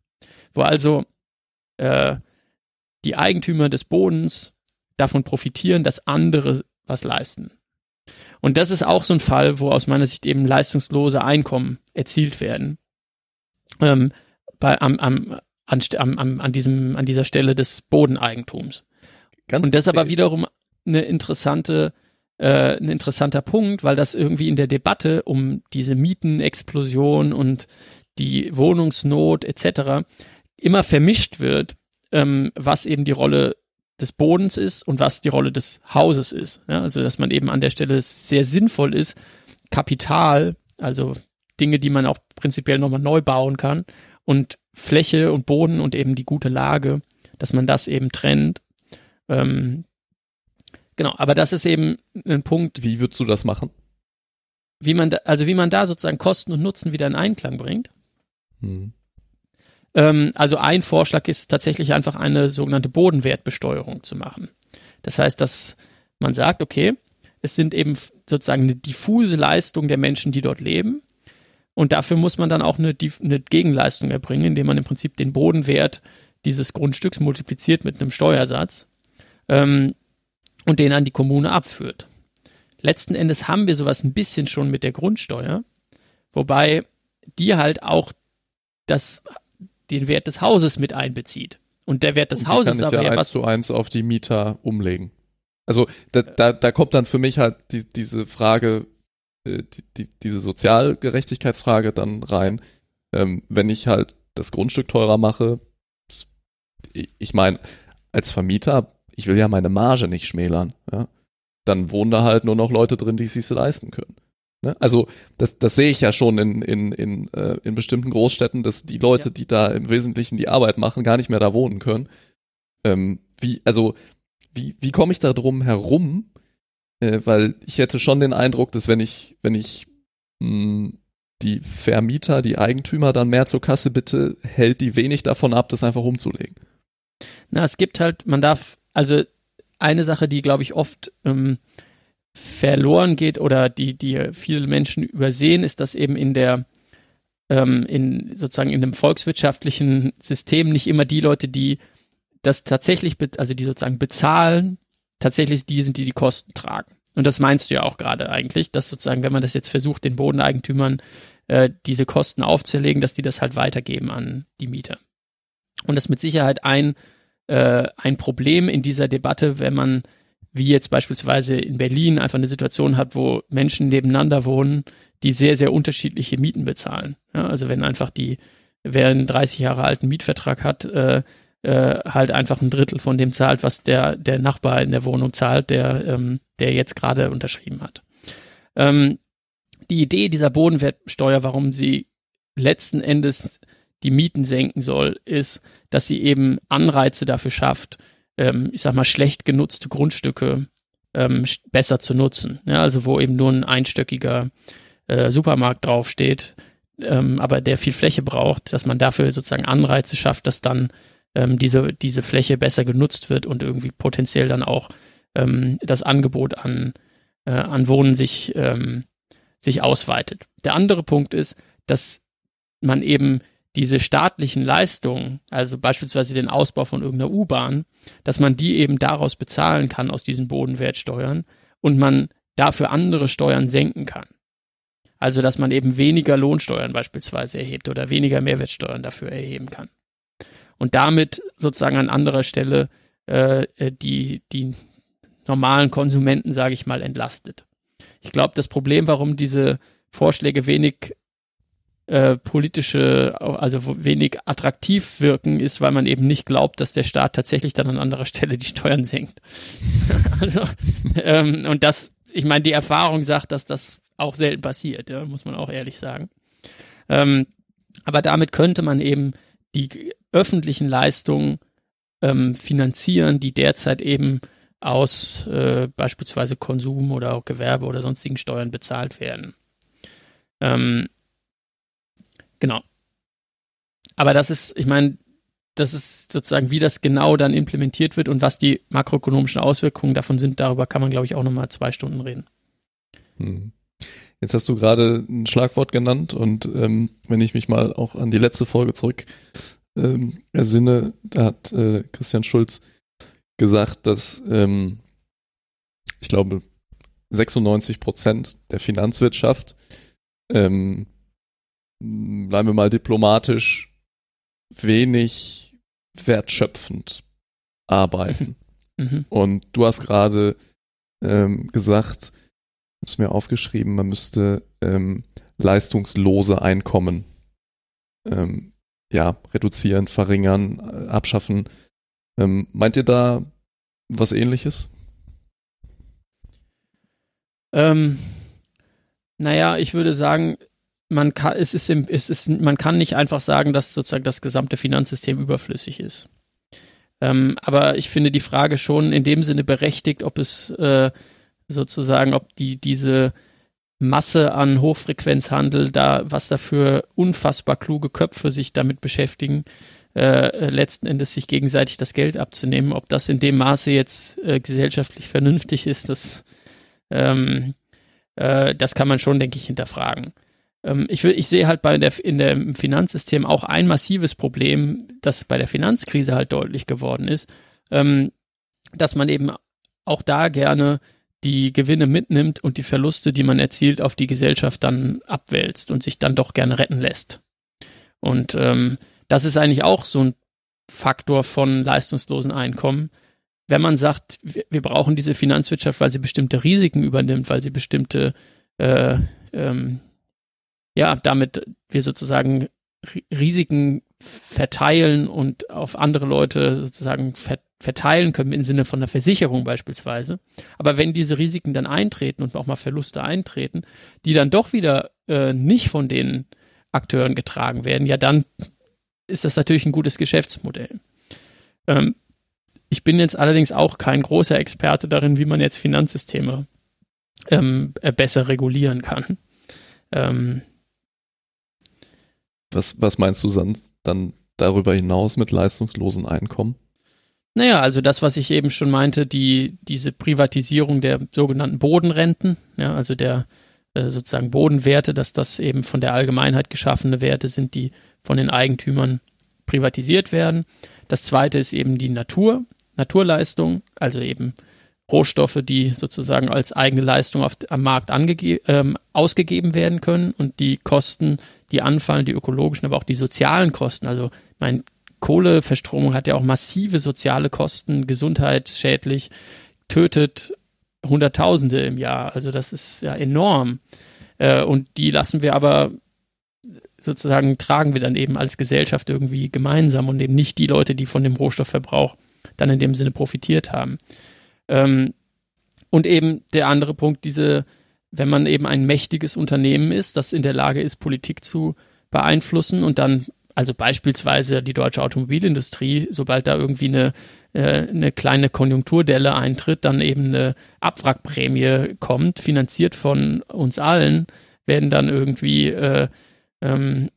Wo also äh, die Eigentümer des Bodens davon profitieren, dass andere was leisten. Und das ist auch so ein Fall, wo aus meiner Sicht eben leistungslose Einkommen erzielt werden. Ähm, bei, am, am, an, am, an, diesem, an dieser Stelle des Bodeneigentums. Ganz und das aber wiederum eine interessante, äh, ein interessanter Punkt, weil das irgendwie in der Debatte um diese Mietenexplosion und die Wohnungsnot etc. immer vermischt wird, ähm, was eben die Rolle des Bodens ist und was die Rolle des Hauses ist. Ja, also dass man eben an der Stelle sehr sinnvoll ist, Kapital, also Dinge, die man auch prinzipiell nochmal neu bauen kann und Fläche und Boden und eben die gute Lage, dass man das eben trennt. Ähm, genau, aber das ist eben ein Punkt. Wie würdest du das machen? Wie man da, also wie man da sozusagen Kosten und Nutzen wieder in Einklang bringt. Hm. Ähm, also ein Vorschlag ist tatsächlich einfach eine sogenannte Bodenwertbesteuerung zu machen. Das heißt, dass man sagt, okay, es sind eben sozusagen eine diffuse Leistung der Menschen, die dort leben. Und dafür muss man dann auch eine, eine Gegenleistung erbringen, indem man im Prinzip den Bodenwert dieses Grundstücks multipliziert mit einem Steuersatz ähm, und den an die Kommune abführt. Letzten Endes haben wir sowas ein bisschen schon mit der Grundsteuer, wobei die halt auch das den Wert des Hauses mit einbezieht. Und der Wert des und Hauses kann ich aber ja eins zu eins auf die Mieter umlegen. Also da, da, da kommt dann für mich halt die, diese Frage, äh, die, die, diese Sozialgerechtigkeitsfrage dann rein. Ähm, wenn ich halt das Grundstück teurer mache, ich meine, als Vermieter, ich will ja meine Marge nicht schmälern, ja? dann wohnen da halt nur noch Leute drin, die es sich leisten können. Ne? Also das, das sehe ich ja schon in, in, in, äh, in bestimmten Großstädten, dass die Leute, ja. die da im Wesentlichen die Arbeit machen, gar nicht mehr da wohnen können. Ähm, wie, also, wie, wie komme ich da drum herum? Äh, weil ich hätte schon den Eindruck, dass wenn ich, wenn ich mh, hm, die Vermieter, die Eigentümer dann mehr zur Kasse bitte, hält die wenig davon ab, das einfach umzulegen. Na, es gibt halt, man darf, also eine Sache, die, glaube ich, oft ähm, verloren geht oder die, die viele Menschen übersehen, ist, dass eben in der ähm, in sozusagen in dem volkswirtschaftlichen System nicht immer die Leute, die das tatsächlich, also die sozusagen bezahlen, tatsächlich die sind, die die Kosten tragen. Und das meinst du ja auch gerade eigentlich, dass sozusagen, wenn man das jetzt versucht, den Bodeneigentümern äh, diese Kosten aufzuerlegen, dass die das halt weitergeben an die Mieter. Und das ist mit Sicherheit ein, äh, ein Problem in dieser Debatte, wenn man wie jetzt beispielsweise in Berlin einfach eine Situation hat, wo Menschen nebeneinander wohnen, die sehr, sehr unterschiedliche Mieten bezahlen. Ja, also wenn einfach die, wer einen 30 Jahre alten Mietvertrag hat, äh, äh, halt einfach ein Drittel von dem zahlt, was der, der Nachbar in der Wohnung zahlt, der, ähm, der jetzt gerade unterschrieben hat. Ähm, die Idee dieser Bodenwertsteuer, warum sie letzten Endes die Mieten senken soll, ist, dass sie eben Anreize dafür schafft, ähm, ich sag mal, schlecht genutzte Grundstücke ähm, besser zu nutzen. Ja, also wo eben nur ein einstöckiger äh, Supermarkt draufsteht, ähm, aber der viel Fläche braucht, dass man dafür sozusagen Anreize schafft, dass dann ähm, diese, diese Fläche besser genutzt wird und irgendwie potenziell dann auch ähm, das Angebot an, äh, an Wohnen sich, ähm, sich ausweitet. Der andere Punkt ist, dass man eben diese staatlichen Leistungen, also beispielsweise den Ausbau von irgendeiner U-Bahn, dass man die eben daraus bezahlen kann aus diesen Bodenwertsteuern und man dafür andere Steuern senken kann. Also dass man eben weniger Lohnsteuern beispielsweise erhebt oder weniger Mehrwertsteuern dafür erheben kann. Und damit sozusagen an anderer Stelle äh, die, die normalen Konsumenten, sage ich mal, entlastet. Ich glaube, das Problem, warum diese Vorschläge wenig äh, politische, also wenig attraktiv wirken, ist, weil man eben nicht glaubt, dass der Staat tatsächlich dann an anderer Stelle die Steuern senkt. also, ähm, und das, ich meine, die Erfahrung sagt, dass das auch selten passiert, ja, muss man auch ehrlich sagen. Ähm, aber damit könnte man eben die öffentlichen Leistungen ähm, finanzieren, die derzeit eben aus äh, beispielsweise Konsum oder auch Gewerbe oder sonstigen Steuern bezahlt werden. Ähm, genau. Aber das ist, ich meine, das ist sozusagen, wie das genau dann implementiert wird und was die makroökonomischen Auswirkungen davon sind, darüber kann man, glaube ich, auch nochmal zwei Stunden reden. Hm. Jetzt hast du gerade ein Schlagwort genannt und ähm, wenn ich mich mal auch an die letzte Folge zurück ähm, ersinne, da hat äh, Christian Schulz gesagt, dass ähm, ich glaube 96 Prozent der Finanzwirtschaft, ähm, bleiben wir mal diplomatisch, wenig wertschöpfend arbeiten. Mhm. Und du hast gerade ähm, gesagt, habe es mir aufgeschrieben, man müsste ähm, leistungslose Einkommen ähm, ja, reduzieren, verringern, äh, abschaffen. Ähm, meint ihr da was ähnliches? Ähm, naja, ich würde sagen, man kann, es ist, im, es ist, man kann nicht einfach sagen, dass sozusagen das gesamte Finanzsystem überflüssig ist. Ähm, aber ich finde die Frage schon in dem Sinne berechtigt, ob es äh, sozusagen, ob die diese Masse an Hochfrequenzhandel da, was dafür unfassbar kluge Köpfe sich damit beschäftigen, äh, letzten Endes sich gegenseitig das Geld abzunehmen. Ob das in dem Maße jetzt äh, gesellschaftlich vernünftig ist, das, ähm, äh, das kann man schon, denke ich, hinterfragen. Ähm, ich, ich sehe halt bei der, in dem Finanzsystem auch ein massives Problem, das bei der Finanzkrise halt deutlich geworden ist, ähm, dass man eben auch da gerne die Gewinne mitnimmt und die Verluste, die man erzielt, auf die Gesellschaft dann abwälzt und sich dann doch gerne retten lässt. Und ähm, das ist eigentlich auch so ein Faktor von leistungslosen Einkommen. Wenn man sagt, wir, wir brauchen diese Finanzwirtschaft, weil sie bestimmte Risiken übernimmt, weil sie bestimmte, äh, ähm, ja, damit wir sozusagen Risiken verteilen und auf andere Leute sozusagen ver verteilen können im Sinne von einer Versicherung beispielsweise. Aber wenn diese Risiken dann eintreten und auch mal Verluste eintreten, die dann doch wieder äh, nicht von den Akteuren getragen werden, ja, dann ist das natürlich ein gutes Geschäftsmodell. Ähm, ich bin jetzt allerdings auch kein großer Experte darin, wie man jetzt Finanzsysteme ähm, äh, besser regulieren kann. Ähm, was, was meinst du sonst dann darüber hinaus mit leistungslosen Einkommen? Naja, also das, was ich eben schon meinte, die, diese Privatisierung der sogenannten Bodenrenten, ja, also der äh, sozusagen Bodenwerte, dass das eben von der Allgemeinheit geschaffene Werte sind, die von den Eigentümern privatisiert werden. Das zweite ist eben die Natur, Naturleistung, also eben Rohstoffe, die sozusagen als eigene Leistung auf, am Markt ähm, ausgegeben werden können und die Kosten, die anfallen, die ökologischen, aber auch die sozialen Kosten. Also mein Kohleverstromung hat ja auch massive soziale Kosten, gesundheitsschädlich, tötet Hunderttausende im Jahr. Also das ist ja enorm. Äh, und die lassen wir aber sozusagen tragen wir dann eben als Gesellschaft irgendwie gemeinsam und eben nicht die Leute, die von dem Rohstoffverbrauch dann in dem Sinne profitiert haben. Ähm, und eben der andere Punkt, diese, wenn man eben ein mächtiges Unternehmen ist, das in der Lage ist, Politik zu beeinflussen und dann, also beispielsweise die deutsche Automobilindustrie, sobald da irgendwie eine, äh, eine kleine Konjunkturdelle eintritt, dann eben eine Abwrackprämie kommt, finanziert von uns allen, werden dann irgendwie äh, ähm,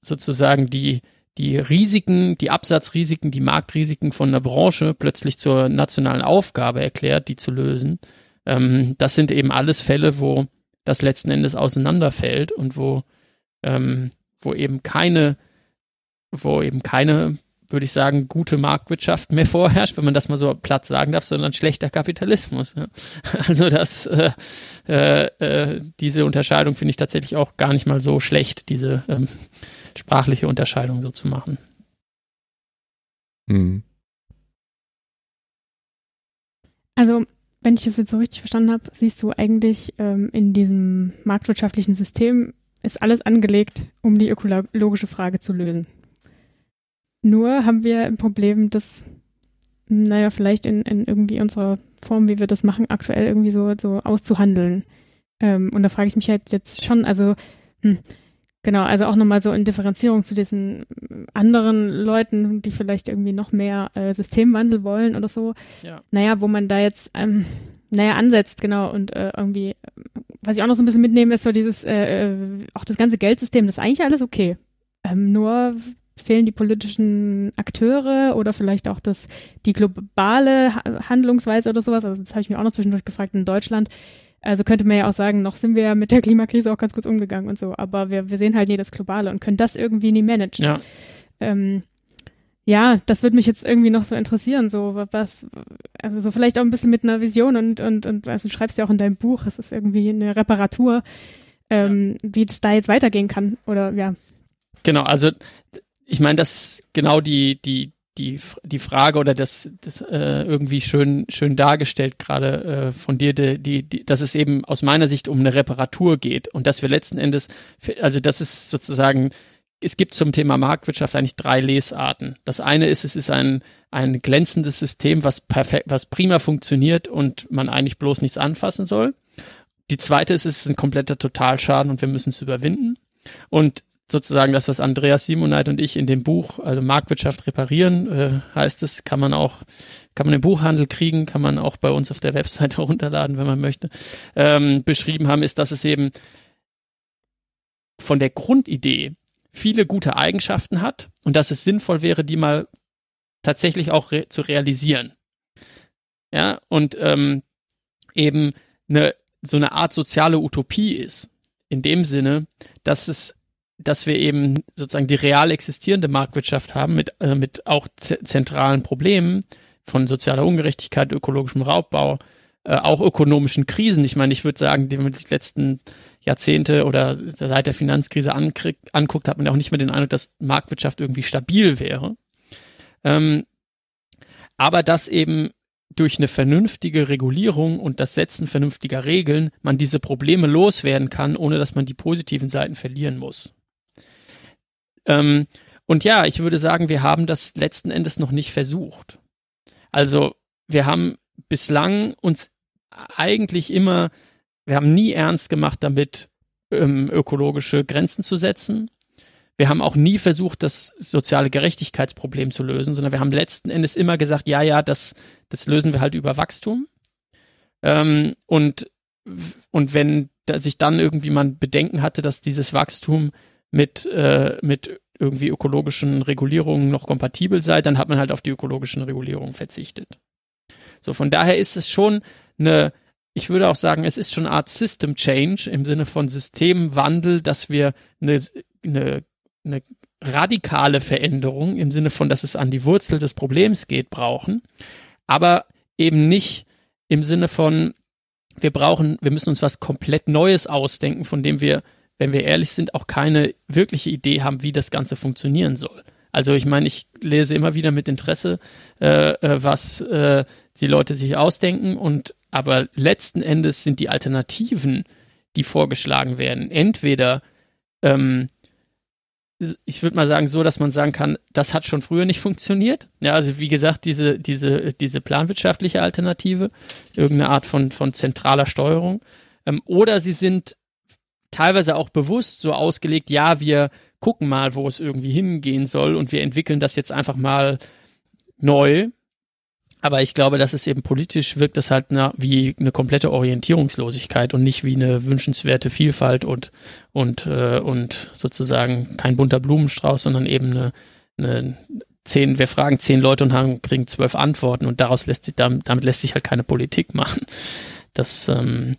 sozusagen die, die Risiken, die Absatzrisiken, die Marktrisiken von einer Branche plötzlich zur nationalen Aufgabe erklärt, die zu lösen. Ähm, das sind eben alles Fälle, wo das letzten Endes auseinanderfällt und wo, ähm, wo eben keine, wo eben keine, würde ich sagen, gute Marktwirtschaft mehr vorherrscht, wenn man das mal so platt sagen darf, sondern schlechter Kapitalismus. Ja. Also das, äh, äh, äh, diese Unterscheidung finde ich tatsächlich auch gar nicht mal so schlecht, diese ähm, sprachliche Unterscheidung so zu machen. Hm. Also wenn ich das jetzt so richtig verstanden habe, siehst du eigentlich ähm, in diesem marktwirtschaftlichen System ist alles angelegt, um die ökologische Frage zu lösen. Nur haben wir ein Problem, das, naja, vielleicht in, in irgendwie unserer Form, wie wir das machen, aktuell irgendwie so, so auszuhandeln. Ähm, und da frage ich mich halt jetzt schon, also, hm, genau, also auch nochmal so in Differenzierung zu diesen anderen Leuten, die vielleicht irgendwie noch mehr äh, Systemwandel wollen oder so. Ja. Naja, wo man da jetzt, ähm, naja, ansetzt, genau, und äh, irgendwie, was ich auch noch so ein bisschen mitnehme, ist so dieses, äh, äh auch das ganze Geldsystem, das ist eigentlich alles okay. Ähm, nur fehlen die politischen Akteure oder vielleicht auch das, die globale Handlungsweise oder sowas. Also das habe ich mir auch noch zwischendurch gefragt in Deutschland. Also könnte man ja auch sagen, noch sind wir mit der Klimakrise auch ganz gut umgegangen und so, aber wir, wir sehen halt nie das Globale und können das irgendwie nie managen. Ja. Ähm, ja, das würde mich jetzt irgendwie noch so interessieren, so was, also so vielleicht auch ein bisschen mit einer Vision und, und, und also du schreibst ja auch in deinem Buch, es ist irgendwie eine Reparatur, ähm, ja. wie es da jetzt weitergehen kann oder ja. Genau, also ich meine, das ist genau die, die, die, die Frage oder das, das äh, irgendwie schön, schön dargestellt gerade äh, von dir, die, die, die, dass es eben aus meiner Sicht um eine Reparatur geht und dass wir letzten Endes, also das ist sozusagen, es gibt zum Thema Marktwirtschaft eigentlich drei Lesarten. Das eine ist, es ist ein, ein glänzendes System, was perfekt, was prima funktioniert und man eigentlich bloß nichts anfassen soll. Die zweite ist, es ist ein kompletter Totalschaden und wir müssen es überwinden. Und sozusagen das, was Andreas Simoneit und ich in dem Buch, also Marktwirtschaft reparieren, äh, heißt es, kann man auch, kann man im Buchhandel kriegen, kann man auch bei uns auf der Webseite runterladen, wenn man möchte, ähm, beschrieben haben, ist, dass es eben von der Grundidee viele gute Eigenschaften hat und dass es sinnvoll wäre, die mal tatsächlich auch re zu realisieren. Ja, und ähm, eben eine, so eine Art soziale Utopie ist. In dem Sinne, dass es dass wir eben sozusagen die real existierende Marktwirtschaft haben mit, äh, mit auch zentralen Problemen von sozialer Ungerechtigkeit, ökologischem Raubbau, äh, auch ökonomischen Krisen. Ich meine, ich würde sagen, die man die letzten Jahrzehnte oder seit der Finanzkrise ankriegt, anguckt, hat man ja auch nicht mehr den Eindruck, dass Marktwirtschaft irgendwie stabil wäre. Ähm, aber dass eben durch eine vernünftige Regulierung und das Setzen vernünftiger Regeln man diese Probleme loswerden kann, ohne dass man die positiven Seiten verlieren muss. Ähm, und ja, ich würde sagen, wir haben das letzten Endes noch nicht versucht. Also wir haben bislang uns eigentlich immer, wir haben nie ernst gemacht damit, ähm, ökologische Grenzen zu setzen. Wir haben auch nie versucht, das soziale Gerechtigkeitsproblem zu lösen, sondern wir haben letzten Endes immer gesagt, ja, ja, das, das lösen wir halt über Wachstum. Ähm, und, und wenn sich dann irgendwie man Bedenken hatte, dass dieses Wachstum mit, äh, mit irgendwie ökologischen Regulierungen noch kompatibel sei, dann hat man halt auf die ökologischen Regulierungen verzichtet. So, von daher ist es schon eine, ich würde auch sagen, es ist schon eine Art System Change im Sinne von Systemwandel, dass wir eine, eine, eine radikale Veränderung im Sinne von, dass es an die Wurzel des Problems geht, brauchen, aber eben nicht im Sinne von, wir brauchen, wir müssen uns was komplett Neues ausdenken, von dem wir wenn wir ehrlich sind, auch keine wirkliche Idee haben, wie das Ganze funktionieren soll. Also ich meine, ich lese immer wieder mit Interesse, äh, äh, was äh, die Leute sich ausdenken und aber letzten Endes sind die Alternativen, die vorgeschlagen werden, entweder ähm, ich würde mal sagen, so, dass man sagen kann, das hat schon früher nicht funktioniert. Ja, also wie gesagt, diese, diese, diese planwirtschaftliche Alternative, irgendeine Art von, von zentraler Steuerung. Ähm, oder sie sind teilweise auch bewusst so ausgelegt, ja, wir gucken mal, wo es irgendwie hingehen soll und wir entwickeln das jetzt einfach mal neu. Aber ich glaube, dass es eben politisch wirkt das halt na, wie eine komplette Orientierungslosigkeit und nicht wie eine wünschenswerte Vielfalt und, und, äh, und sozusagen kein bunter Blumenstrauß, sondern eben eine, eine zehn, wir fragen zehn Leute und haben, kriegen zwölf Antworten und daraus lässt sich, damit, damit lässt sich halt keine Politik machen. Das, ähm,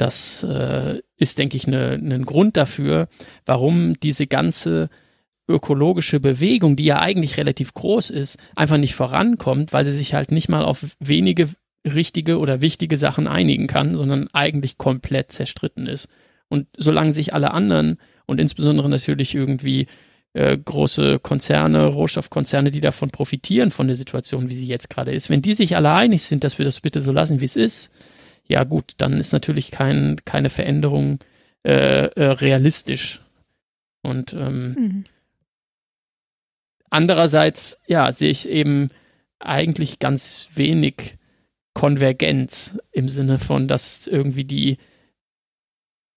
das äh, ist, denke ich, ein ne, Grund dafür, warum diese ganze ökologische Bewegung, die ja eigentlich relativ groß ist, einfach nicht vorankommt, weil sie sich halt nicht mal auf wenige richtige oder wichtige Sachen einigen kann, sondern eigentlich komplett zerstritten ist. Und solange sich alle anderen und insbesondere natürlich irgendwie äh, große Konzerne, Rohstoffkonzerne, die davon profitieren von der Situation, wie sie jetzt gerade ist. Wenn die sich alle einig sind, dass wir das bitte so lassen, wie es ist, ja gut, dann ist natürlich kein, keine Veränderung äh, äh, realistisch. Und ähm, mhm. andererseits, ja, sehe ich eben eigentlich ganz wenig Konvergenz im Sinne von, dass irgendwie die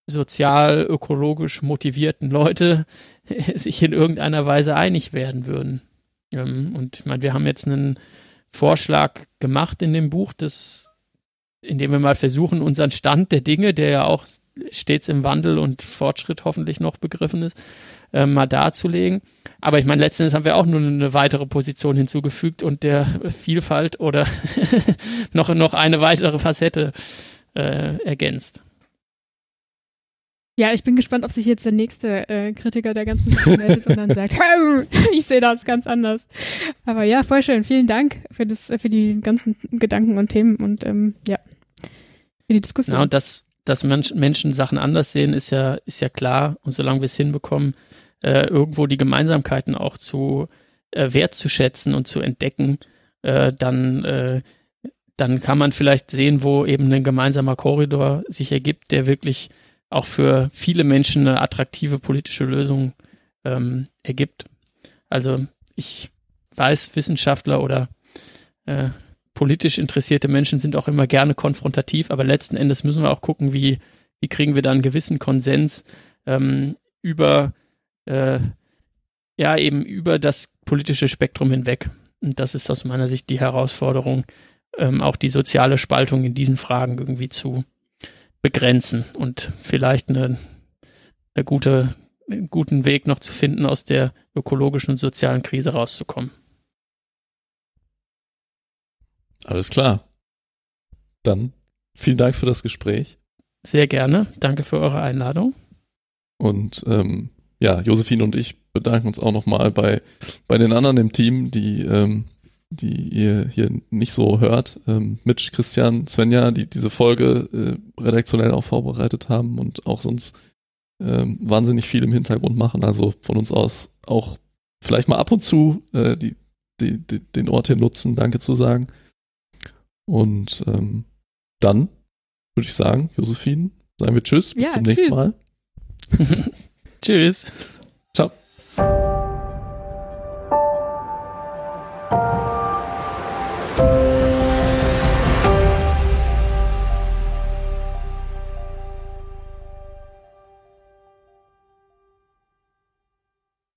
sozial-ökologisch motivierten Leute sich in irgendeiner Weise einig werden würden. Ähm, und ich meine, wir haben jetzt einen Vorschlag gemacht in dem Buch, das, in dem wir mal versuchen, unseren Stand der Dinge, der ja auch stets im Wandel und Fortschritt hoffentlich noch begriffen ist, äh, mal darzulegen. Aber ich meine, letztendlich haben wir auch nur eine weitere Position hinzugefügt und der Vielfalt oder noch, noch eine weitere Facette äh, ergänzt. Ja, ich bin gespannt, ob sich jetzt der nächste äh, Kritiker der ganzen Sache meldet und dann sagt, ich sehe das ganz anders. Aber ja, voll schön. Vielen Dank für das, für die ganzen Gedanken und Themen und ähm, ja, für die Diskussion. Ja, und dass, dass Menschen Sachen anders sehen, ist ja, ist ja klar. Und solange wir es hinbekommen, äh, irgendwo die Gemeinsamkeiten auch zu äh, wertzuschätzen und zu entdecken, äh, dann, äh, dann kann man vielleicht sehen, wo eben ein gemeinsamer Korridor sich ergibt, der wirklich auch für viele Menschen eine attraktive politische Lösung ähm, ergibt. Also ich weiß, Wissenschaftler oder äh, politisch interessierte Menschen sind auch immer gerne konfrontativ, aber letzten Endes müssen wir auch gucken, wie, wie kriegen wir da einen gewissen Konsens ähm, über äh, ja eben über das politische Spektrum hinweg. Und das ist aus meiner Sicht die Herausforderung, ähm, auch die soziale Spaltung in diesen Fragen irgendwie zu begrenzen und vielleicht eine, eine gute, einen guten Weg noch zu finden, aus der ökologischen und sozialen Krise rauszukommen. Alles klar. Dann vielen Dank für das Gespräch. Sehr gerne. Danke für eure Einladung. Und ähm, ja, Josephine und ich bedanken uns auch nochmal bei, bei den anderen im Team, die ähm, die ihr hier nicht so hört. Ähm, Mitch, Christian, Svenja, die diese Folge äh, redaktionell auch vorbereitet haben und auch sonst ähm, wahnsinnig viel im Hintergrund machen. Also von uns aus auch vielleicht mal ab und zu äh, die, die, die, den Ort hier nutzen, Danke zu sagen. Und ähm, dann würde ich sagen, Josephine, sagen wir Tschüss, bis ja, zum tschüss. nächsten Mal. tschüss. Ciao.